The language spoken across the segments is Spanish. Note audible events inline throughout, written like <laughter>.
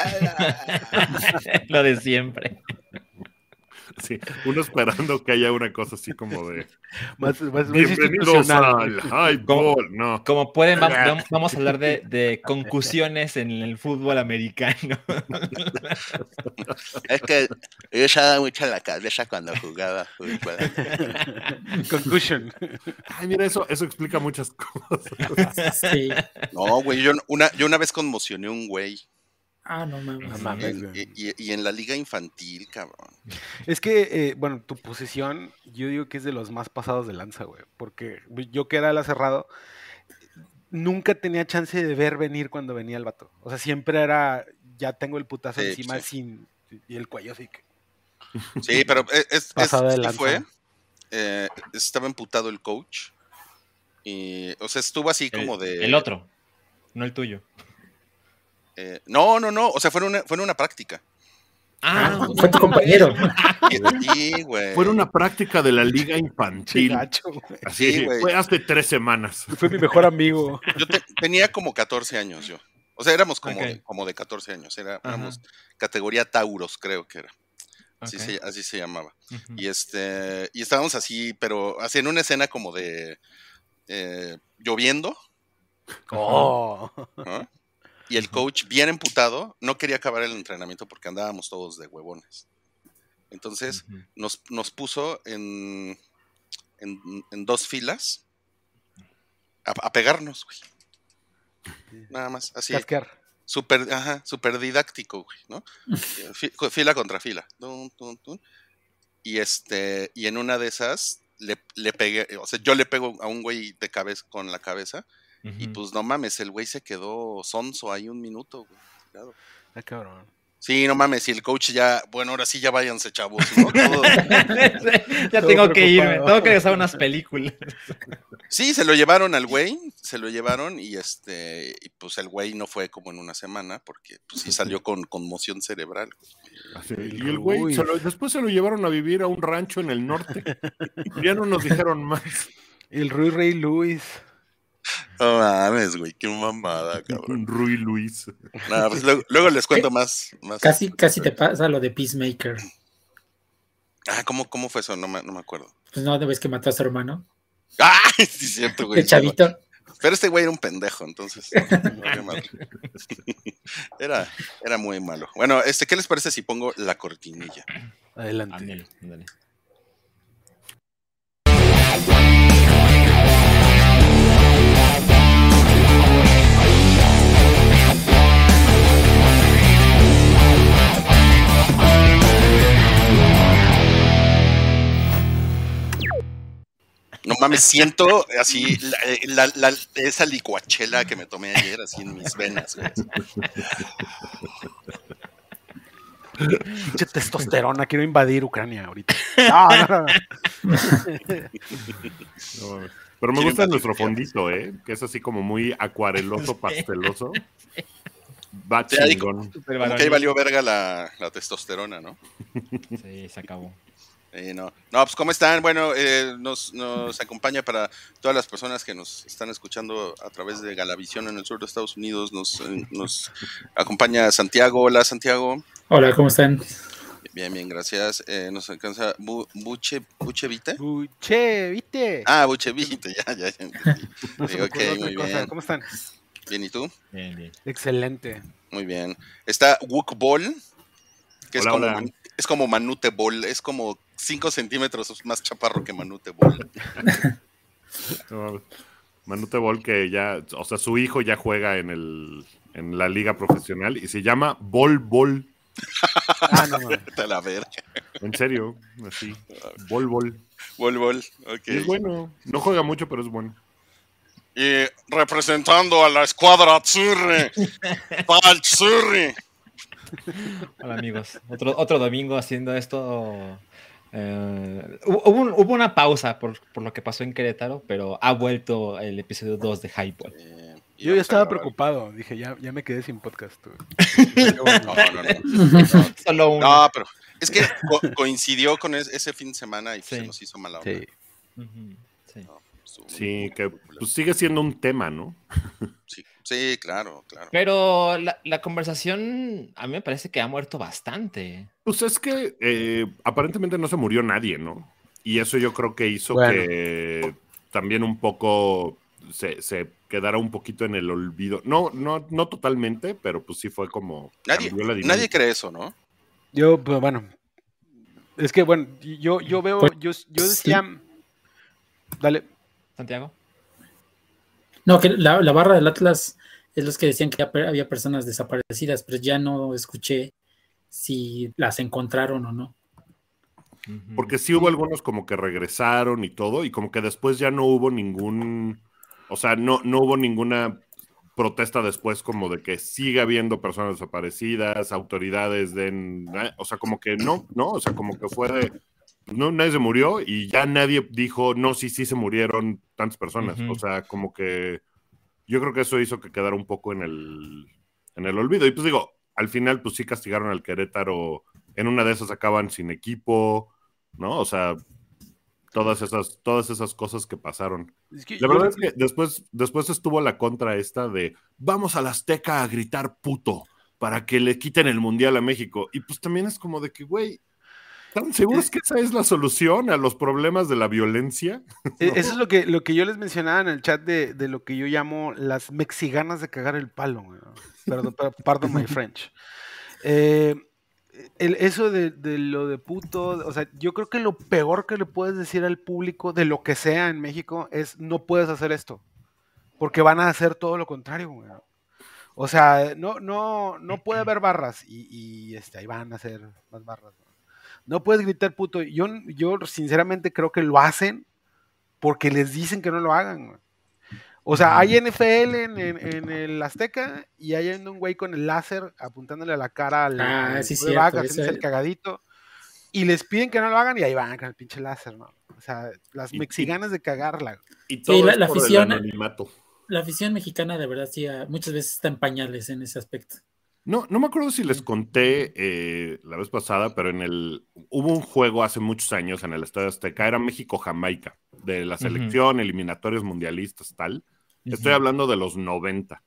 <laughs> Lo de siempre. Sí, uno esperando que haya una cosa así como de Más, más, más bienvenidos al highball, no. Como pueden, va- vam- vamos a hablar de, de concusiones en el fútbol americano. <laughs> Es que yo ya daba mucho la cabeza cuando jugaba fútbol. Concussion. Ay, mira, eso, eso explica muchas cosas. <laughs> Sí. No, güey, yo una, yo una vez conmocioné a un güey. Ah, no mames. No y, y- y en la liga infantil, cabrón. Es que, eh, bueno, tu posición, yo digo que es de los más pasados de lanza, güey. Porque yo que era el cerrado, nunca tenía chance de ver venir cuando venía el vato. O sea, siempre era, ya tengo el putazo Sí, encima sí. sin. Y el cuello así que. Sí, pero es, es- es- fue. eh, estaba emputado el coach. Y, o sea, estuvo así como el, de. el otro, no el tuyo. Eh, no, no, no. O sea, fue en una, fue en una práctica. Ah, Fue tu compañero. Y- Sí, güey. Fue una práctica de la liga infantil. gacho, güey. Así, Sí, güey. fue hace tres semanas. Fue mi mejor amigo. Yo te- tenía como 14 años yo. O sea, éramos como, de, como de 14 años. Era, éramos categoría Tauros, creo que era. Así, se, así se llamaba. Y este, y estábamos así, pero así en una escena como de eh, lloviendo, Oh. ¿no? Y el coach, bien emputado, no quería acabar el entrenamiento porque andábamos todos de huevones. Entonces nos, nos puso en, en, en dos filas a, a pegarnos, güey. Nada más, así. Casquear. Súper, ajá, súper didáctico, güey, ¿no? <laughs> Fila contra fila. Y este, y en una de esas le, le pegué, o sea, yo le pego a un güey de cabeza con la cabeza, y pues no mames, el güey se quedó sonso ahí un minuto, güey. Ah, cabrón. Sí, no mames, y el coach ya, bueno, ahora sí ya váyanse, chavos, ¿no? <laughs> Todo- ya Todo tengo que irme, tengo que regresar a unas películas. Sí, se lo llevaron al güey, se lo llevaron y este, y pues el güey no fue como en una semana porque pues sí salió con conmoción cerebral. El y el güey, Ruiz. se lo- después se lo llevaron a vivir a un rancho en el norte. <laughs> ya no nos dijeron más. El Rui Rey Luis. No mames, güey, qué mamada, <laughs> cabrón. Rui Luis. Nada, pues luego, luego les cuento más. más Casi, casi te pasa lo de Peacemaker. Ah, ¿cómo, ¿cómo fue eso? No me, no me acuerdo. Pues no, ¿no ves que mató a su hermano. <laughs> ¡Ah! Sí, es cierto, güey. El chavito. Pero este güey era un pendejo, entonces. no, qué mal. <laughs> Era, era muy malo. Bueno, este, ¿qué les parece si pongo la cortinilla? Adelante. Ándale, ándale. No mames, siento así la, eh, la- la- esa licuachela que me tomé ayer, así en mis venas, güey. Pinche testosterona, quiero invadir Ucrania ahorita. No, no, no. No mames. Pero me gusta nuestro fondito, ¿eh? Que es así como muy acuareloso, pasteloso. Va chingón. Como que ahí valió verga la, la testosterona, ¿no? Sí, se acabó. Eh, no. no, pues ¿cómo están? Bueno, eh, nos, nos acompaña para todas las personas que nos están escuchando a través de Galavisión en el sur de Estados Unidos. Nos, eh, nos acompaña Santiago. Hola, Santiago. Hola, ¿cómo están? Bien, bien, gracias. Eh, nos alcanza Bu- Buche, Buchevite. Uy, che, ¿viste? Ah, Buchevite, ya, ya, ya. muy cosa. bien. ¿Cómo están? Bien, ¿y tú? Bien, bien. Excelente. Muy bien. Está Wook Ball, que es, como, hola. Es como Manute Ball, es como 5 centímetros más chaparro que Manute mames. <laughs> Manute Bol que ya, o sea, su hijo ya juega en el en la liga profesional y se llama Bol Bol. <laughs> Ah, no, la verga. En serio, así. Bol Bol. Ball Ball, ok. Y es bueno. No juega mucho, pero es bueno. Y representando a la escuadra Azzurri, <laughs> para el Azzurri. <laughs> Hola amigos. Otro, otro domingo haciendo esto. eh, hubo, hubo un- hubo una pausa por, por lo que pasó en Querétaro, pero ha vuelto el episodio 2 de Hypeball. Eh, Yo ya estaba preocupado. Dije, ya, ya me quedé sin podcast. güey. No, no, no. <laughs> Solo uno. No, pero es que co- coincidió con es- ese fin de semana y pues, Sí. se nos hizo mala onda. Sí. Sí. Que pues sigue siendo un tema, ¿no? Sí, Sí, claro, claro. Pero la, la conversación a mí me parece que ha muerto bastante. Pues es que eh, aparentemente no se murió nadie, ¿no? Y eso yo creo que hizo Bueno. que también un poco se, se quedara un poquito en el olvido. No, no, no totalmente, pero pues sí fue como. Nadie, nadie cree eso, ¿no? Yo, pues, bueno, es que bueno, yo, yo veo, Pues, yo, yo sí. decía, dale, Santiago. No, que la, la barra del Atlas es los que decían que había- había personas desaparecidas, pero ya no escuché si las encontraron o no. Porque sí hubo algunos como que regresaron y todo, y como que después ya no hubo ningún. O sea, no, no hubo ninguna protesta después como de que siga habiendo personas desaparecidas, autoridades den, eh, o sea, como que no, no, o sea, como que fue de, no, nadie se murió y ya nadie dijo, no, sí, sí se murieron tantas personas, o sea, como que yo creo que eso hizo que quedara un poco en el, en el olvido, y pues digo, al final pues sí castigaron al Querétaro, en una de esas acaban sin equipo, ¿no? O sea, todas esas, todas esas cosas que pasaron. es que La verdad es que después, después estuvo la contra esta de vamos a la Azteca a gritar puto para que le quiten el mundial a México. Y pues también es como de que, güey, ¿están seguros que esa es la solución a los problemas de la violencia? E- <laughs> Eso es lo que, lo que yo les mencionaba en el chat de, de lo que yo llamo las mexiganas de cagar el palo. güey. Perdón, per- pardon my French. Eh, el- eso de, de lo de puto, o sea, yo creo que lo peor que le puedes decir al público de lo que sea en México es no puedes hacer esto. Porque van a hacer todo lo contrario, güey. O sea, no, no, no puede haber barras y, y, este, ahí van a hacer más barras. ¿no? No puedes gritar puto. Yo, yo sinceramente creo que lo hacen porque les dicen que no lo hagan. güey. O sea, hay NFL en, en- en el Azteca y hay un güey con el láser apuntándole a la cara al, Ah, sí, cierto, haciéndose ese- el cagadito. Y les piden que no lo hagan y ahí van con el pinche láser, ¿no? O sea, las Y- mexiganas de cagarla. Y todo la- es la por el afición- anonimato. La afición mexicana de verdad sí ah, muchas veces está en pañales en ese aspecto. No, no me acuerdo si les conté eh, la vez pasada, pero en el hubo un juego hace muchos años en el Estadio Azteca, era México-Jamaica, de la selección, eliminatorios mundialistas, tal. Estoy hablando de los 90.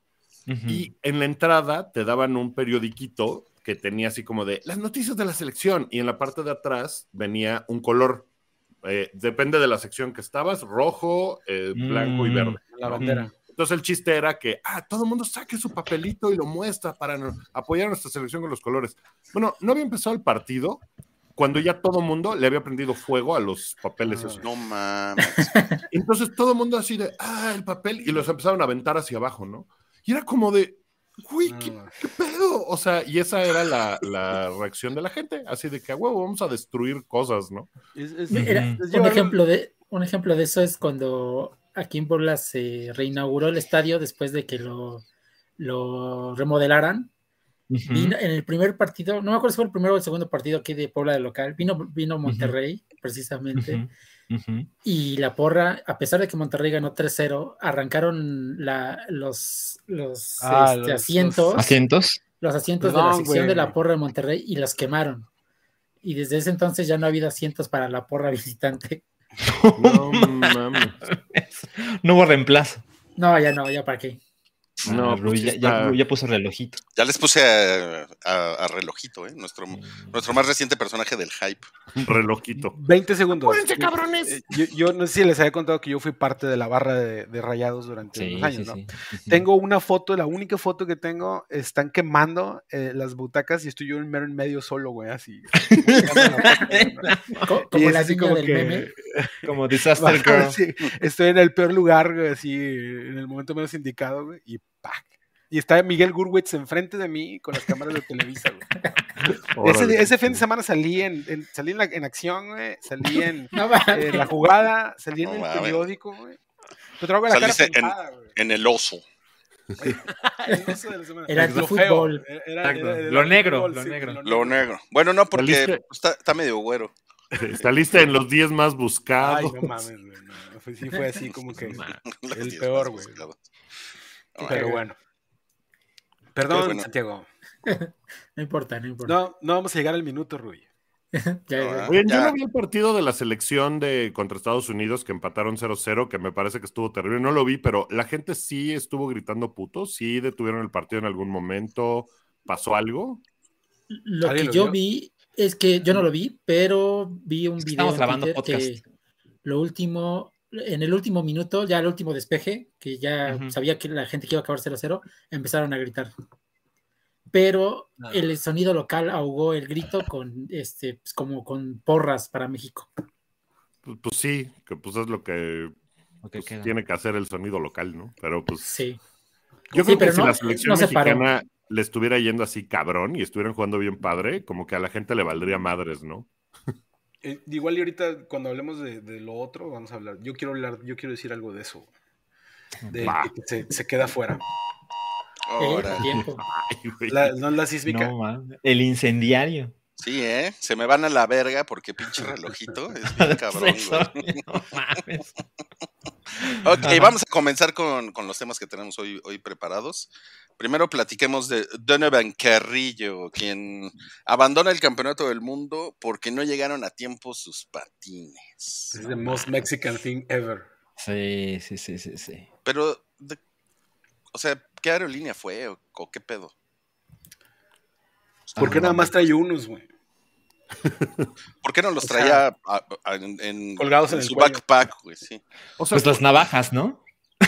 Ujú. Y en la entrada te daban un periodiquito que tenía así como de las noticias de la selección y en la parte de atrás venía un color. Eh, depende de la sección que estabas, rojo, eh, blanco y Mm. verde. La ¿no? bandera. Entonces el chiste era que, ah, todo el mundo saque su papelito y lo muestra para no- apoyar a nuestra selección con los colores. Bueno, no había empezado el partido cuando ya todo el mundo le había prendido fuego a los papeles Ah. esos. No mames. <laughs> Entonces todo el mundo así de, ah, el papel, y los empezaron a aventar hacia abajo, ¿no? Y era como de, güey, ¿qué, qué pedo? O sea, y esa era la, la reacción de la gente, así de que, a huevo, vamos a destruir cosas, ¿no? Es- es- Era- un, ejemplo de, un ejemplo de eso es cuando aquí en Puebla se reinauguró el estadio después de que lo, lo remodelaran. Vino en el primer partido, no me acuerdo si fue el primero o el segundo partido aquí de Puebla de local, vino, vino Monterrey, precisamente, y la porra, a pesar de que Monterrey ganó 3-0, arrancaron la, los, los, Ah, este, los- asientos, ¿Asientos? los asientos de la sección güey. de la porra de Monterrey y los quemaron. Y desde ese entonces ya no ha habido asientos para la porra visitante. <laughs> No mames. No hubo reemplazo. No, ya no, ya para qué. No, pues Rui ya, ya- ya puso relojito. Ya les puse a, a- a relojito, ¿eh? Nuestro, nuestro más reciente personaje del hype. <laughs> Relojito. 20 segundos. ¡Apúrense, cabrones! Eh, Yo, yo no sé si les había contado que yo fui parte de la barra de, de rayados durante Sí, unos años, sí, ¿no? sí. <laughs> Tengo una foto, la única foto que tengo, están quemando eh, las butacas y estoy yo en mero en medio solo, güey, así. <laughs> Como la así como del que- meme. Como Disaster Girl. Sí, estoy en el peor lugar, güey, así, en el momento menos indicado, güey. Y está Miguel Gurwitz enfrente de mí con las cámaras de Televisa, güey. <laughs> Ese, fin de semana salí en, en- salí en, la- en acción, güey, salí en, <laughs> No en la jugada, salí en el periódico, güey. Te traigo la cara Saliste en- pintada, güey. En el oso. Eso <laughs> de la semana. Era Lo feo, era- era- era Lo negro, lo sí, negro. Lo negro. Bueno, no, porque pues, está, está medio güero. Saliste en los 10 más Ay, buscados. no mames, güey. no, fue- sí fue así como que. El peor, güey. Pero bueno. Perdón, bueno. Santiago. <laughs> No importa, no importa. No, no vamos a llegar al minuto, Rui. <laughs> Ya- yo ya. no vi el partido de la selección de contra Estados Unidos que empataron 0-0, que me parece que estuvo terrible. No lo vi, pero la gente sí estuvo gritando putos, sí detuvieron el partido en algún momento. ¿Pasó algo? Lo que ¿Alguien lo yo vio? vi es que yo no lo vi, pero vi un video estamos en grabando que lo último, en el último minuto, ya el último despeje, que ya sabía que la gente que iba a acabar 0-0, empezaron a gritar. Pero el sonido local ahogó el grito con este, pues, como con porras para México. Pues, pues sí, que pues es lo que Lo que pues, tiene que hacer el sonido local, ¿no? Pero pues Sí. yo Sí, creo que si no- la selección no se paró. mexicana le estuviera yendo así cabrón y estuvieran jugando bien padre, como que a la gente le valdría madres, ¿no? Eh, igual y ahorita cuando hablemos de, de lo otro, vamos a hablar. Yo quiero hablar, yo quiero decir algo de eso. De que se, se queda fuera. Eh. <laughs> Ay, güey. La, no es la sísmica. No, el incendiario. Sí, ¿eh? Se me van a la verga porque pinche relojito <laughs> es bien cabrón, güey. no mames. Ok, Ajá. vamos a comenzar con, con los temas que tenemos hoy, hoy preparados. Primero platiquemos de Donovan Carrillo, quien abandona el campeonato del mundo porque no llegaron a tiempo sus patines. Es the most Mexican thing ever. Sí, sí, sí, sí, sí. Pero, de- o sea, ¿qué aerolínea fue o, o qué pedo? ¿Por qué Ah, nada más trae unos, güey? <laughs> ¿Por qué no los O traía a- a- en, en- colgados en en el su cuello. backpack, güey? Sí. O sea, Pues las navajas, ¿no?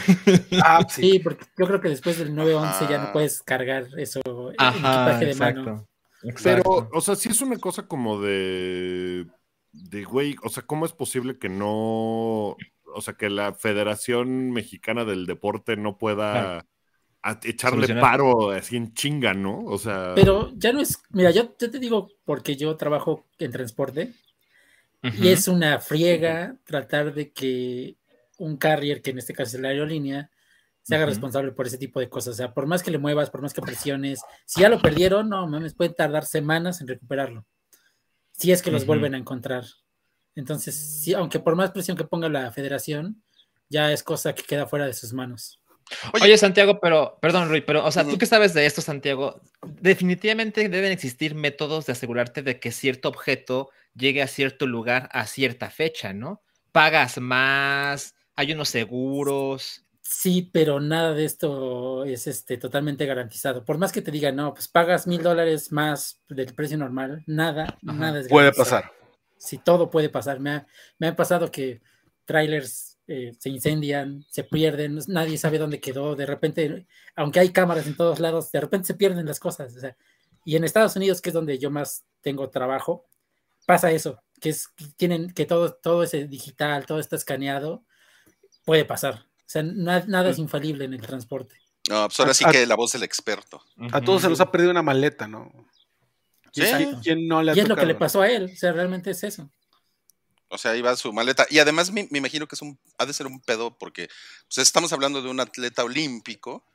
<laughs> Ah, sí. Sí, porque yo creo que después del 9-11 ya no puedes cargar eso en Ajá, equipaje de mano. exacto. Pero, o sea, sí es una cosa como de. De güey, o sea, ¿cómo es posible que no. O sea, que la Federación Mexicana del Deporte no pueda Claro. a- echarle Solucionar. paro así en chinga, ¿no? O sea. Pero ya no es, mira, yo, yo te digo porque yo trabajo en transporte y es una friega tratar de que un carrier, que en este caso es la aerolínea, se haga responsable por ese tipo de cosas. O sea, por más que le muevas, por más que presiones, si ya lo perdieron, no mames, pueden tardar semanas en recuperarlo. Si es que los vuelven a encontrar. Entonces, sí, aunque por más presión que ponga la federación, ya es cosa que queda fuera de sus manos. Oye- Oye, Santiago, pero, perdón, Rui, pero, o sea, tú que sabes de esto, Santiago, definitivamente deben existir métodos de asegurarte de que cierto objeto llegue a cierto lugar a cierta fecha, ¿no? Pagas más, hay unos seguros. Sí, pero nada de esto es este, totalmente garantizado. Por más que te digan, no, pues pagas mil dólares más del precio normal, nada, nada es Puede garantizado. pasar. Sí, todo puede pasar. Me ha, me ha pasado que trailers eh, se incendian, se pierden, nadie sabe dónde quedó. De repente, aunque hay cámaras en todos lados, de repente se pierden las cosas. o sea, y en Estados Unidos, que es donde yo más tengo trabajo, pasa eso, que es tienen que todo, todo ese digital, todo está escaneado, puede pasar. O sea, na- nada es infalible en el transporte. No, pues ahora sí A- que la voz del experto. A todos se nos ha perdido una maleta, ¿no? Sí. ¿Quién no le ha Y es lo que le pasó a él, o sea, realmente es eso. O sea, ahí va su maleta. Y además me, me imagino que es un, ha de ser un pedo porque pues, estamos hablando de un atleta olímpico.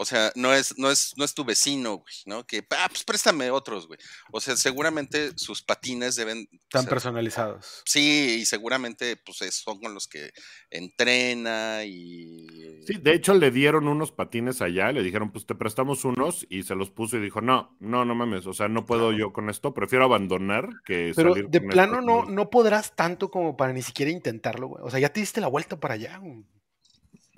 O sea, no es, no es, no es tu vecino, güey, ¿no? Que, ah, pues préstame otros, güey. O sea, seguramente sus patines deben ser- personalizados. Sí, y seguramente pues es- son con los que entrena y... Sí, de hecho le dieron unos patines allá, le dijeron, pues te prestamos unos y se los puso y dijo, no, no, no mames, o sea, no puedo yo con esto, prefiero abandonar que Pero salir de con plano no, patines". no podrás tanto como para ni siquiera intentarlo, güey. O sea, ya te diste la vuelta para allá. güey.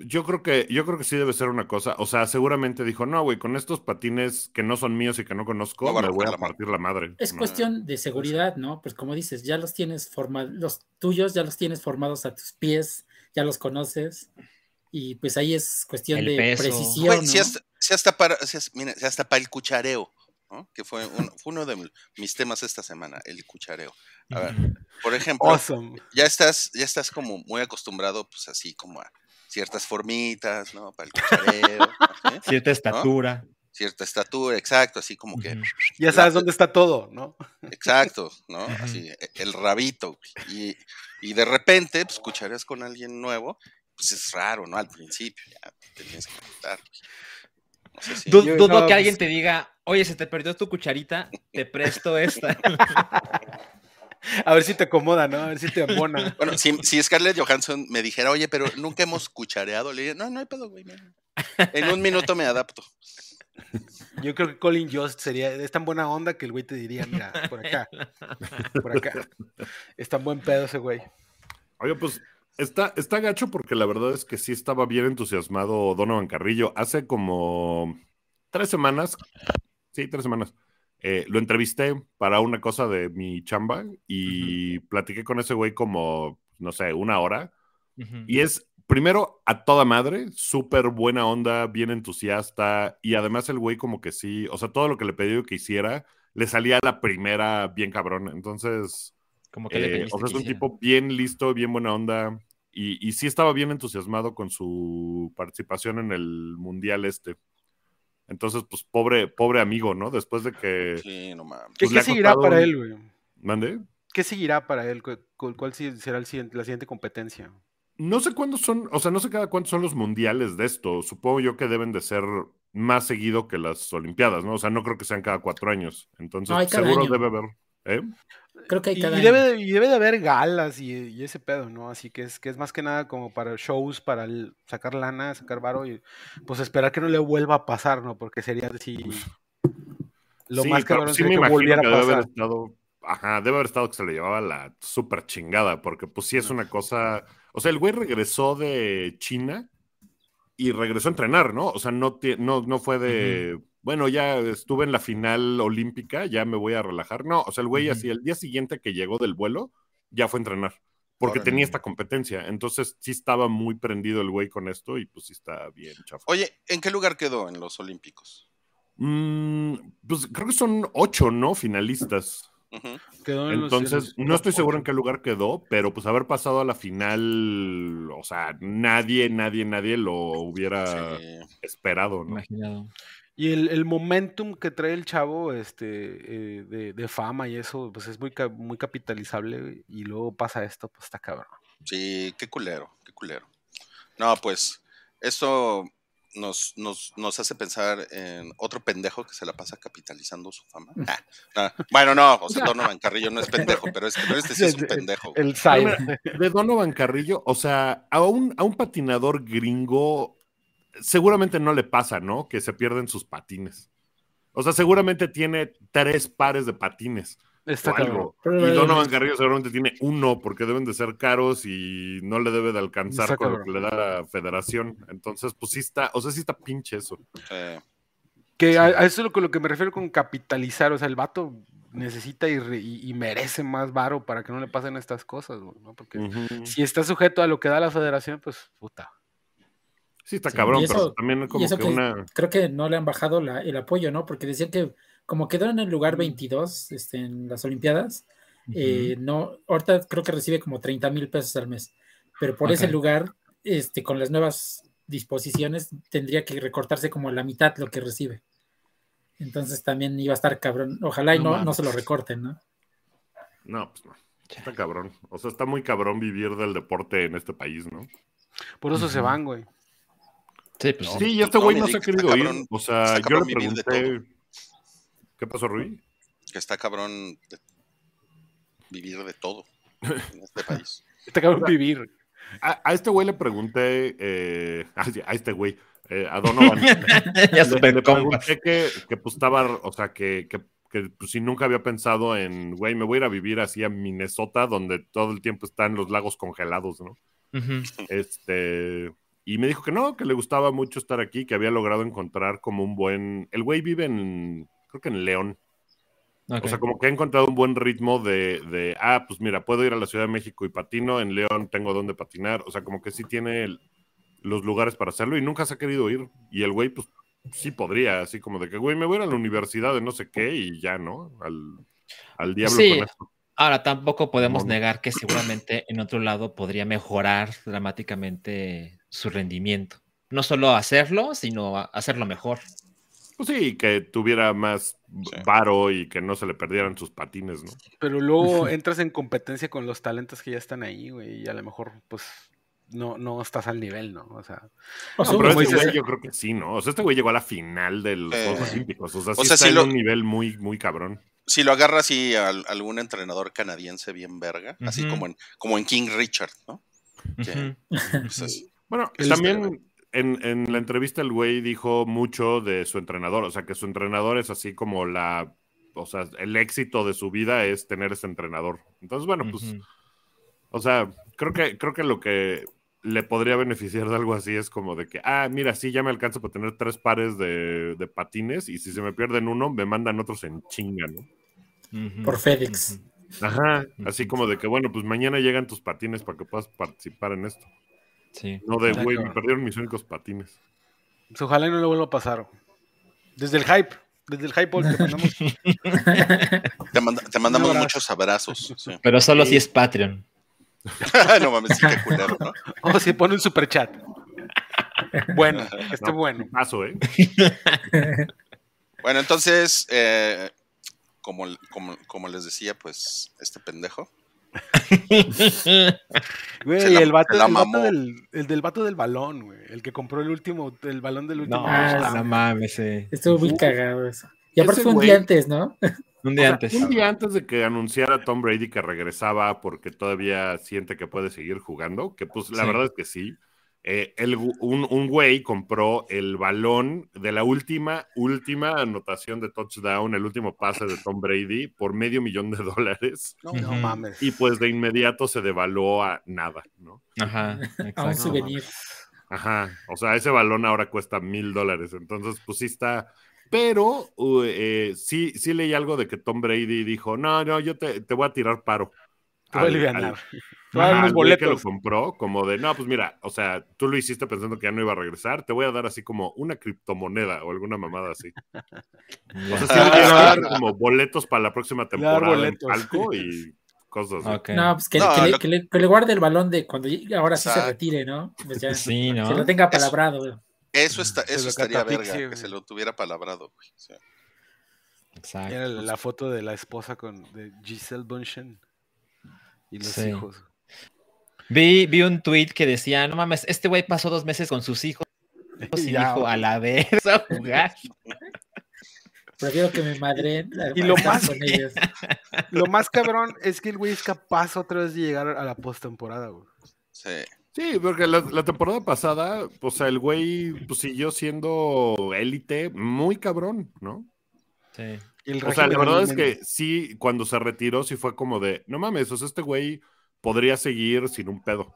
Yo creo que, yo creo que sí debe ser una cosa, o sea, seguramente dijo, no, güey, con estos patines que no son míos y que no conozco, No me voy a la madre". partir la madre. Es No. cuestión de seguridad, ¿no? Pues como dices, ya los tienes formados, los tuyos ya los tienes formados a tus pies, ya los conoces, y pues ahí es cuestión El de peso. precisión. Güey, ¿no? si, hasta, si hasta para, si hasta- mira, si hasta para el cuchareo, ¿no? Que fue, un- fue uno de mi- mis temas esta semana, el cuchareo. A ver, por ejemplo, Awesome. ya estás, ya estás como muy acostumbrado, pues así como a ciertas formitas, ¿no? Para el cuchareo. Cierta estatura. cierta estatura, exacto, así como que. Ya sabes dónde está todo, ¿no? exacto, ¿no? Así, e- el rabito. Y, y de repente, pues cuchareas con alguien nuevo, pues es raro, ¿no? Al principio, ya te tienes que contar. No sé si- dudo que alguien pues- te diga, oye, se te perdió tu cucharita, te presto esta. <laughs> <laughs> <laughs> A ver si te acomoda, ¿no? A ver si te embona. <laughs> Bueno, si, si Scarlett Johansson me dijera, oye, pero nunca hemos cuchareado, le diría, no, no hay pedo, güey. no". En un minuto me adapto. Yo creo que Colin Jost sería, es tan buena onda que el güey te diría, mira, por acá, por acá. Es tan buen pedo ese güey. Oye, pues está, está gacho porque la verdad es que sí estaba bien entusiasmado Donovan Carrillo. Hace como tres semanas, sí, tres semanas, eh, lo entrevisté para una cosa de mi chamba y platiqué con ese güey como, no sé, una hora. Y es, primero, a toda madre, súper buena onda, bien entusiasta. Y además el güey como que sí, o sea, todo lo que le pedí que hiciera, le salía a la primera bien cabrón. Entonces, Como que le eh, pediste o sea, es un tipo bien listo, bien buena onda. Y, y sí estaba bien entusiasmado con su participación en el Mundial este. Entonces, pues, pobre, pobre amigo, ¿no? Después de que... Sí, no mames. ¿Qué, Pues qué seguirá para un- él, güey? ¿Mande? ¿Qué seguirá para él? ¿Cu- cu- ¿Cuál sí- será el siguiente- la siguiente competencia? No sé cuándo son, o sea, no sé cada cuántos son los mundiales de esto. Supongo yo que deben de ser más seguido que las Olimpiadas, ¿no? O sea, no creo que sean cada cuatro años. Entonces, No, seguro año. debe haber. ¿eh? Creo que hay Y, cada y debe, de- y debe de haber galas y, y ese pedo, ¿no? Así que es, que es más que nada como para shows, para el- sacar lana, sacar varo y pues esperar que no le vuelva a pasar, ¿no? Porque sería así... Lo Sí, más cabrón sí me que imagino volviera que a debe haber pasar. estado, ajá, debe haber estado que se le llevaba la súper chingada, porque pues sí es una cosa, o sea, el güey regresó de China y regresó a entrenar, ¿no? O sea, no, no, no fue de, bueno, ya estuve en la final olímpica, ya me voy a relajar. No, o sea, el güey así, el día siguiente que llegó del vuelo, ya fue a entrenar, porque Órale. tenía esta competencia. Entonces sí estaba muy prendido el güey con esto y pues sí está bien chafa. Oye, ¿en qué lugar quedó en los Olímpicos? Mm, pues creo que son ocho, ¿no? Finalistas. Quedó en Entonces, los no estoy seguro en qué lugar quedó, pero pues haber pasado a la final, o sea, nadie, nadie, nadie lo hubiera Sí. esperado, ¿no? Imaginado. Y el, el momentum que trae el chavo este, eh, de, de fama y eso, pues es muy, muy capitalizable y luego pasa esto, pues está cabrón. Sí, qué culero, qué culero. No, pues, esto nos, nos, nos hace pensar en otro pendejo que se la pasa capitalizando su fama. <laughs> Ah, Bueno, no, o sea, <laughs> Donovan Carrillo no es pendejo, pero, es, pero este sí <laughs> es un pendejo. El side. mira, de Donovan Carrillo, o sea, a un, a un patinador gringo seguramente no le pasa, ¿no? Que se pierden sus patines. O sea, seguramente tiene tres pares de patines. Está o algo. Y. Donovan Carrillo seguramente tiene uno porque deben de ser caros y no le debe de alcanzar Está con lo que le da la federación. Entonces, pues sí está, o sea, sí está pinche eso. Eh, Que a, a eso es lo, que- lo que me refiero con capitalizar. O sea, el vato necesita y, re- y- y merece más varo para que no le pasen estas cosas, ¿no? Porque si está sujeto a lo que da la federación, pues puta. Sí está Sí, cabrón, y eso- pero también como eso que que- una... Creo que no le han bajado la- el apoyo, ¿no? Porque decían que como quedó en el lugar 22 este, en las Olimpiadas, eh, no, ahorita creo que recibe como 30 mil pesos al mes, pero por ese lugar, este, con las nuevas disposiciones, tendría que recortarse como la mitad lo que recibe. Entonces también iba a estar cabrón. Ojalá y No no, se lo recorten, ¿no? No, pues no. Está cabrón. O sea, está muy cabrón vivir del deporte en este país, ¿no? Por eso se van, güey. Sí, pues No. sí. Sí, y este güey no se ha querido ir. cabrón. O sea, yo le pregunté... ¿Qué pasó, Rui? que está cabrón de- vivir de todo en este país. <laughs> Está cabrón vivir. A, a este güey le pregunté... eh, <laughs> a, a este güey, eh, a Donovan. <laughs> ya le, le pregunté que, que pues estaba, o sea, que, que, que, pues, si nunca había pensado en, güey, me voy a ir a vivir así a Minnesota, donde todo el tiempo están los lagos congelados, ¿no? Este, y me dijo que no, que le gustaba mucho estar aquí, que había logrado encontrar como un buen, el güey vive en, creo que en León, o sea, como que ha encontrado un buen ritmo de, de, ah, pues mira, puedo ir a la Ciudad de México y patino, en León tengo donde patinar, o sea, como que sí tiene el- los lugares para hacerlo y nunca se ha querido ir. Y el güey, pues sí podría, así como de que, güey, me voy a ir a la universidad de no sé qué y ya, ¿no? Al, al diablo Sí. con esto. Ahora, tampoco podemos negar que seguramente en otro lado podría mejorar dramáticamente su rendimiento. No solo hacerlo, sino hacerlo mejor. Pues sí, que tuviera más Sí. varo y que no se le perdieran sus patines, ¿no? Pero luego <laughs> entras en competencia con los talentos que ya están ahí, güey, y a lo mejor, pues, no, no estás al nivel, ¿no? O sea, O No, pero este dices- güey yo creo que sí, ¿no? O sea, este güey llegó a la final de los Eh. Juegos Olímpicos. O sea, sí O sea, está si en lo- un nivel muy, muy cabrón. Si lo agarra así a, algún entrenador canadiense bien verga, así Ujú. como en, como en King Richard, ¿no? Que, pues, Bueno, El- también en, en la entrevista el güey dijo mucho de su entrenador, o sea, que su entrenador es así como la, o sea, el éxito de su vida es tener ese entrenador. Entonces, bueno, pues, o sea, creo que, creo que lo que le podría beneficiar de algo así es como de que, ah, mira, sí, ya me alcanza para tener tres pares de, de patines y si se me pierden uno, me mandan otros en chinga, ¿no? Por FedEx. Ujú. Ajá, así como de que, bueno, pues mañana llegan tus patines para que puedas participar en esto. Sí. No de, güey, me perdieron mis únicos patines. Pues ojalá y no le vuelva a pasar. Desde el hype, desde el hype te mandamos. Te, manda- te mandamos abrazo. muchos abrazos. sí. Pero solo Sí. si es Patreon. <laughs> no mames, sí, qué culero, ¿no? <laughs> O si pone un super chat. Bueno, <laughs> este No, bueno. Paso, ¿eh? Bueno, entonces, eh, como, como, como les decía, pues, este pendejo. <laughs> Güey, el, vato, el, vato del, el del vato del balón, güey. El que compró el último, el balón del último. No, Ah, no mames, sí. Estuvo muy Uy. cagado eso. Y aparte fue un güey- día antes, ¿no? <laughs> Un O día sea, antes. Un día antes de que anunciara Tom Brady que regresaba porque todavía siente que puede seguir jugando, que pues la Sí. verdad es que sí. Eh, el un, un güey compró el balón de la última, última anotación de touchdown, el último pase de Tom Brady por medio millón de dólares. No, no mames. Y pues de inmediato se devaluó a nada, ¿no? Ajá, A un souvenir. Ajá, o sea, ese balón ahora cuesta mil dólares, entonces pues sí está, pero uh, eh, sí, sí leí algo de que Tom Brady dijo, no, no, yo te, te voy a tirar paro. Te voy a Al- alivianar. al- Te voy a dar Ajá, güey que lo compró, como de, no, pues mira, o sea, tú lo hiciste pensando que ya no iba a regresar, te voy a dar así como una criptomoneda o alguna mamada así. <laughs> O sea, sí le voy a dar como boletos para la próxima temporada en palco y <laughs> cosas así. Ok. No, pues que, No, que le, lo- que le- que le guarde el balón de cuando llegue- ahora sí se retire, ¿no? Pues ya, Sí, ¿no? Se lo tenga palabrado. Eso, está, eso estaría verga, que se lo tuviera palabrado, güey. Exacto. Era la foto de la esposa con de Giselle Bunchen y los Sí. hijos. Vi, vi un tweet que decía, no mames, este güey pasó dos meses con sus hijos <laughs> y Ya, dijo, a la vez a <laughs> jugar. Prefiero que me madren. a- Y lo más- con ellos. <laughs> Lo más cabrón es que el güey es capaz otra vez de llegar a la postemporada, güey. Sí. Sí, porque la, la temporada pasada, o sea, el güey pues, siguió siendo élite muy cabrón, ¿no? Sí. El O sea, la verdad es que sí, cuando se retiró, sí fue como de, no mames, o sea, este güey podría seguir sin un pedo.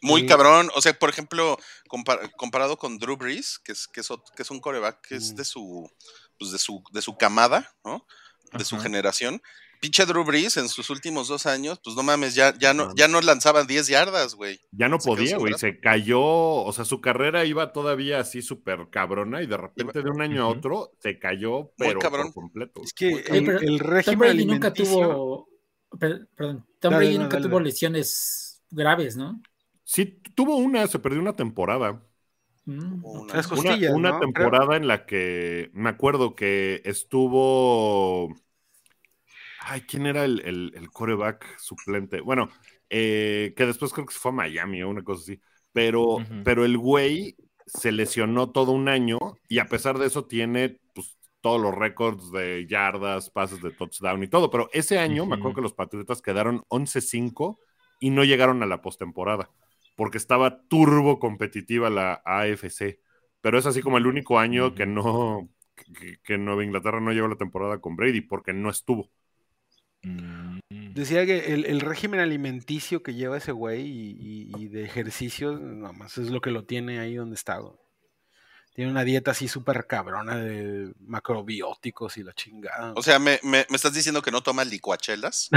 Muy Sí. cabrón. O sea, por ejemplo, compar- comparado con Drew Brees, que es, que es, que es un coreback que es Mm. de su, pues de su, de su camada, ¿no? De su generación. Pinche Drew Brees en sus últimos dos años, pues no mames, ya, ya no, ya no lanzaban 10 yardas, güey. Ya no Se podía, güey, se cayó, o sea, su carrera iba todavía así súper cabrona y de repente de un año a otro se cuyó, pero cabrón. por completo. Es que el, régimen Brady nunca alimenticio... tuvo. Per- Perdón, Tom Brady nunca dale, tuvo dale. lesiones graves, ¿no? Sí, tuvo una, se perdió una temporada. Mm, Una- Las Una, costillas, una ¿no? temporada en la que me acuerdo que estuvo. Ay, ¿quién era el, el, el coreback suplente? Bueno, eh, que después creo que se fue a Miami o una cosa así. Pero, pero el güey se lesionó todo un año y a pesar de eso tiene pues, todos los récords de yardas, pases de touchdown y todo. Pero ese año me acuerdo que los Patriotas quedaron 11-5 y no llegaron a la postemporada porque estaba turbo competitiva la AFC. Pero es así como el único año que no que, que Nueva Inglaterra no llegó a la temporada con Brady porque no estuvo. Mm. Decía que el, el régimen alimenticio que lleva ese güey y, y- y de ejercicio, nada más es lo que lo tiene ahí donde está. güey. Tiene una dieta así súper cabrona de macrobióticos y la chingada. O sea, ¿me, me, me estás diciendo que no toma licuachelas?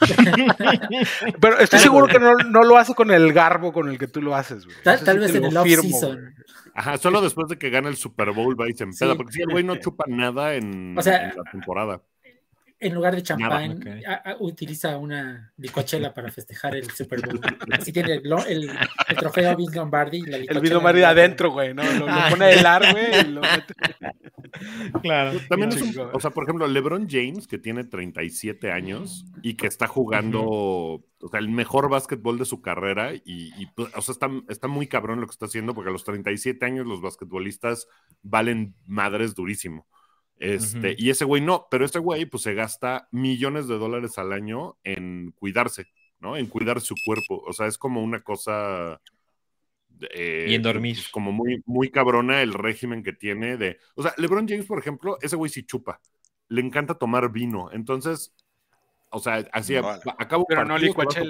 <laughs> Pero estoy seguro que no, no lo hace con el garbo con el que tú lo haces, güey. Tal, vez en el off-season. Ajá, solo después de que gana el Super Bowl va y se empeda, Sí. porque si el güey no chupa nada en, O sea, en la temporada. En lugar de champán, utiliza una licuachela para festejar el Super Bowl. <laughs> Así tiene el, el- el trofeo Vince Lombardi. La El el otro. adentro, güey, ¿no? Lo, lo Ah. pone a helar, güey. lo <laughs> Claro. También Bien es un, chingón. o sea, por ejemplo, LeBron James, que tiene 37 años y que está jugando, o sea, el mejor básquetbol de su carrera y, y, pues, o sea, está, está muy cabrón lo que está haciendo porque a los 37 años los basquetbolistas valen madres durísimo. Este, Ujú. y ese güey no, pero ese güey pues se gasta millones de dólares al año en cuidarse, ¿no? En cuidar su cuerpo. O sea, es como una cosa eh, Y en dormir. pues, como muy, muy cabrona el régimen que tiene de. O sea, LeBron James, por ejemplo, ese güey sí chupa. Le encanta tomar vino. Entonces, o sea, así Vale. acaba un Pero no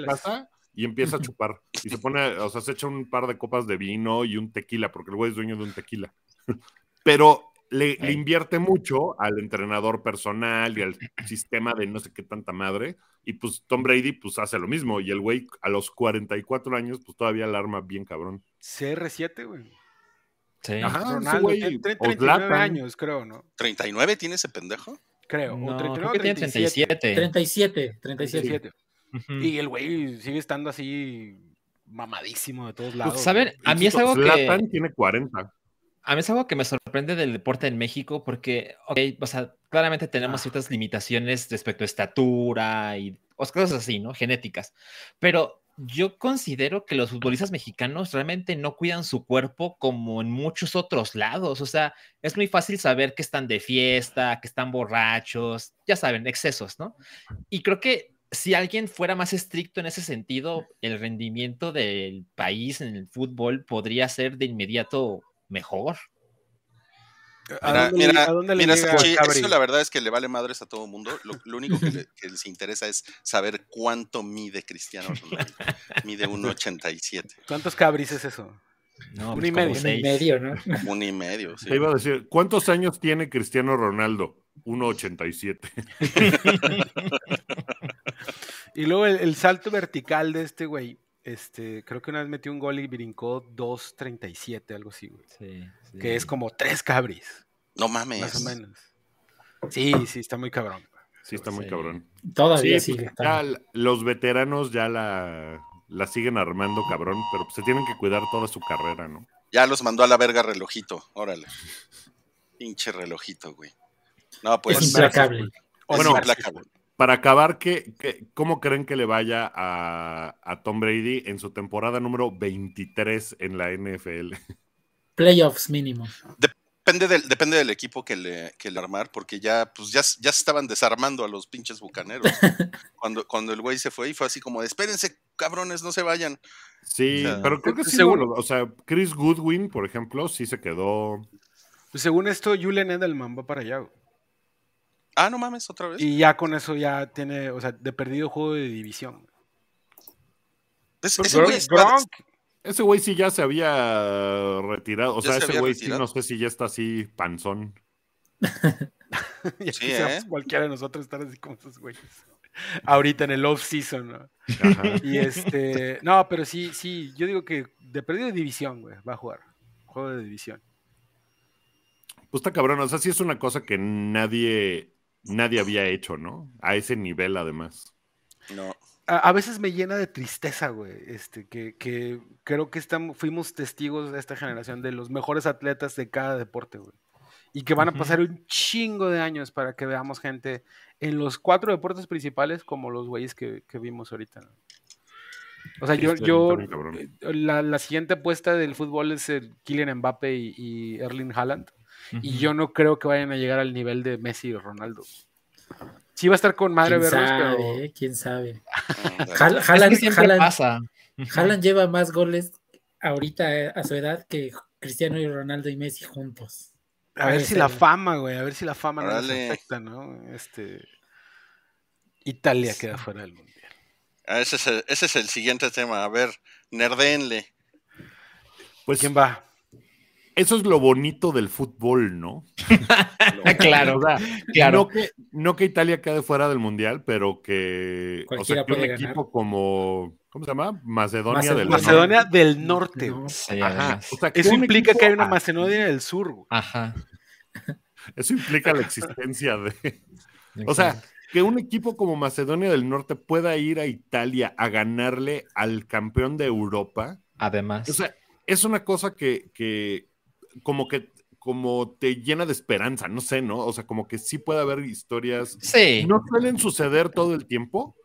casa y empieza a chupar. Y se <laughs> pone, o sea, se echa un par de copas de vino y un tequila, porque el güey es dueño de un tequila. <laughs> Pero le, le invierte mucho al entrenador personal y al sistema de no sé qué tanta madre. Y pues Tom Brady pues hace lo mismo. Y el güey a los 44 años pues todavía la arma bien cabrón. CR7, güey. Sí. Ajá, ese Ronaldo, güey, tiene o 39 Zlatan. años, creo, ¿no? ¿39 tiene ese pendejo? Creo. No, o creo 39 que tiene 37. 37. 37, 37. 37. Ujú. Y el güey sigue estando así mamadísimo de todos lados. Pues, ¿saben? A mí es algo que- Zlatan tiene 40. A mí es algo que me sorprende del deporte en México porque, ok, o sea, claramente tenemos ciertas limitaciones respecto a estatura y cosas así, ¿no? Genéticas. Pero yo considero que los futbolistas mexicanos realmente no cuidan su cuerpo como en muchos otros lados. O sea, es muy fácil saber que están de fiesta, que están borrachos, ya saben, excesos, ¿no? Y creo que si alguien fuera más estricto en ese sentido, el rendimiento del país en el fútbol podría ser de inmediato mejor. ¿A Mira, dónde mira, a dónde le mira, llega Sachi, Cabri? eso la verdad es que le vale madres a todo el mundo. Lo, lo único que, le- que les interesa es saber cuánto mide Cristiano Ronaldo. Mide 1,87. ¿Cuántos cabris es eso? No, Un pues y medio. Un y medio, ¿no? Un y medio, sí. Te iba a decir, ¿cuántos años tiene Cristiano Ronaldo? 1.87. <laughs> Y luego el, el salto vertical de este güey, este, creo que una vez metió un gol y brincó 2.37, algo así, güey. Sí, sí. Que es como tres cabris, No mames. más o menos. Sí, sí, está muy cabrón. Sí, está muy Sí. cabrón. Todavía Sí, sigue. pues, ya los veteranos ya la, la siguen armando, cabrón, pero pues, se tienen que cuidar toda su carrera, ¿no? Ya los mandó a la verga relojito. Órale. Pinche relojito, güey. No, pues. es implacable. Es Bueno, implacable. Para acabar, ¿qué, qué- cómo creen que le vaya a, a Tom Brady en su temporada número 23 en la NFL? Playoffs mínimo. Depende del, depende del equipo que le, que le armar, porque ya, pues ya, ya se estaban desarmando a los pinches bucaneros. <laughs> cuando, cuando el güey se fue y fue así como, de, espérense, cabrones, no se vayan. Sí, O sea, pero creo que sí. seguro- o sea, Chris Goodwin, por ejemplo, sí se quedó. Pues según esto, Julian Edelman va para allá. güey. Ah, no mames, otra vez. Y ya con eso ya tiene, o sea, de perdido juego de división. Es- ese güey Gronk- estaba- Gronk, Ese güey sí ya se había retirado. O Ya sea, se ese güey sí no sé si ya está así panzón. <laughs> ya Sí, ¿eh? cualquiera de nosotros estar así como esos güeyes. Ahorita en el off-season, ¿no? Ajá. Y este, no, pero sí, sí, yo digo que de perdido de división, güey, va a jugar. Juego de división. Pues está cabrón. O sea, sí es una cosa que nadie, nadie había hecho, ¿no? A ese nivel, además. No. A, a veces me llena de tristeza, güey, este, que, que creo que estamos, fuimos testigos de esta generación de los mejores atletas de cada deporte, güey. Y que van a pasar un chingo de años para que veamos gente en los cuatro deportes principales como los güeyes que, que vimos ahorita. ¿no? O sea, Sí, yo, yo eh, la, la siguiente apuesta del fútbol es el Kylian Mbappe y, y Erling Haaland. Y yo no creo que vayan a llegar al nivel de Messi y Ronaldo. Sí va a estar con madre ¿Quién verlos, sabe? pero... eh? ¿Quién sabe? Es que Haaland, siempre Haaland- pasa. Haaland lleva más goles ahorita eh, a su edad que Cristiano y Ronaldo y Messi juntos. A ver si la fama, güey, a ver si la fama no Órale. afecta, ¿no? Este. Italia queda fuera del mundial. Ah, ese, es el, ese es el siguiente tema. A ver, nerdenle. Pues ¿Quién va? Eso es lo bonito del fútbol, ¿no? <laughs> claro, O sea, claro. No que, no que Italia quede fuera del mundial, pero que, o sea, que un ganar. equipo como, ¿cómo se llama? Macedonia, Macedonia. del Macedonia del Norte. No. Sí, Ajá. además. O sea, que Eso implica equipo- que hay una Macedonia del Sur. güey. Ajá. <laughs> Eso implica la existencia de. O sea, que un equipo como Macedonia del Norte pueda ir a Italia a ganarle al campeón de Europa. además. O sea, es una cosa que, que como que como te llena de esperanza, no sé, ¿no? O sea, como que sí puede haber historias. sí. No suelen suceder todo el tiempo,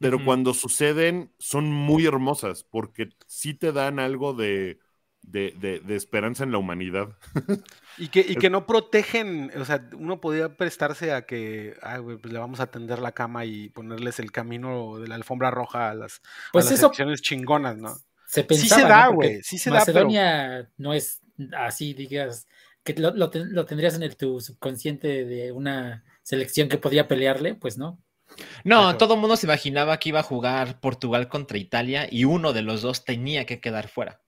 pero Ujú. cuando suceden son muy hermosas porque sí te dan algo de, de, de- de esperanza en la humanidad. <laughs> Y que, y que no protegen, o sea, uno podría prestarse a que, ay, pues le vamos a tender la cama y ponerles el camino de la alfombra roja a las, a Pues las eso chingonas, ¿no? se Sí pensaba. se da, ¿no? Güey. Sí se da, pero Macedonia no es así, digas, que lo, lo ten- lo tendrías en el tu subconsciente de una selección que podría pelearle, pues no. No, todo el mundo se imaginaba que iba a jugar Portugal contra Italia y uno de los dos tenía que quedar fuera.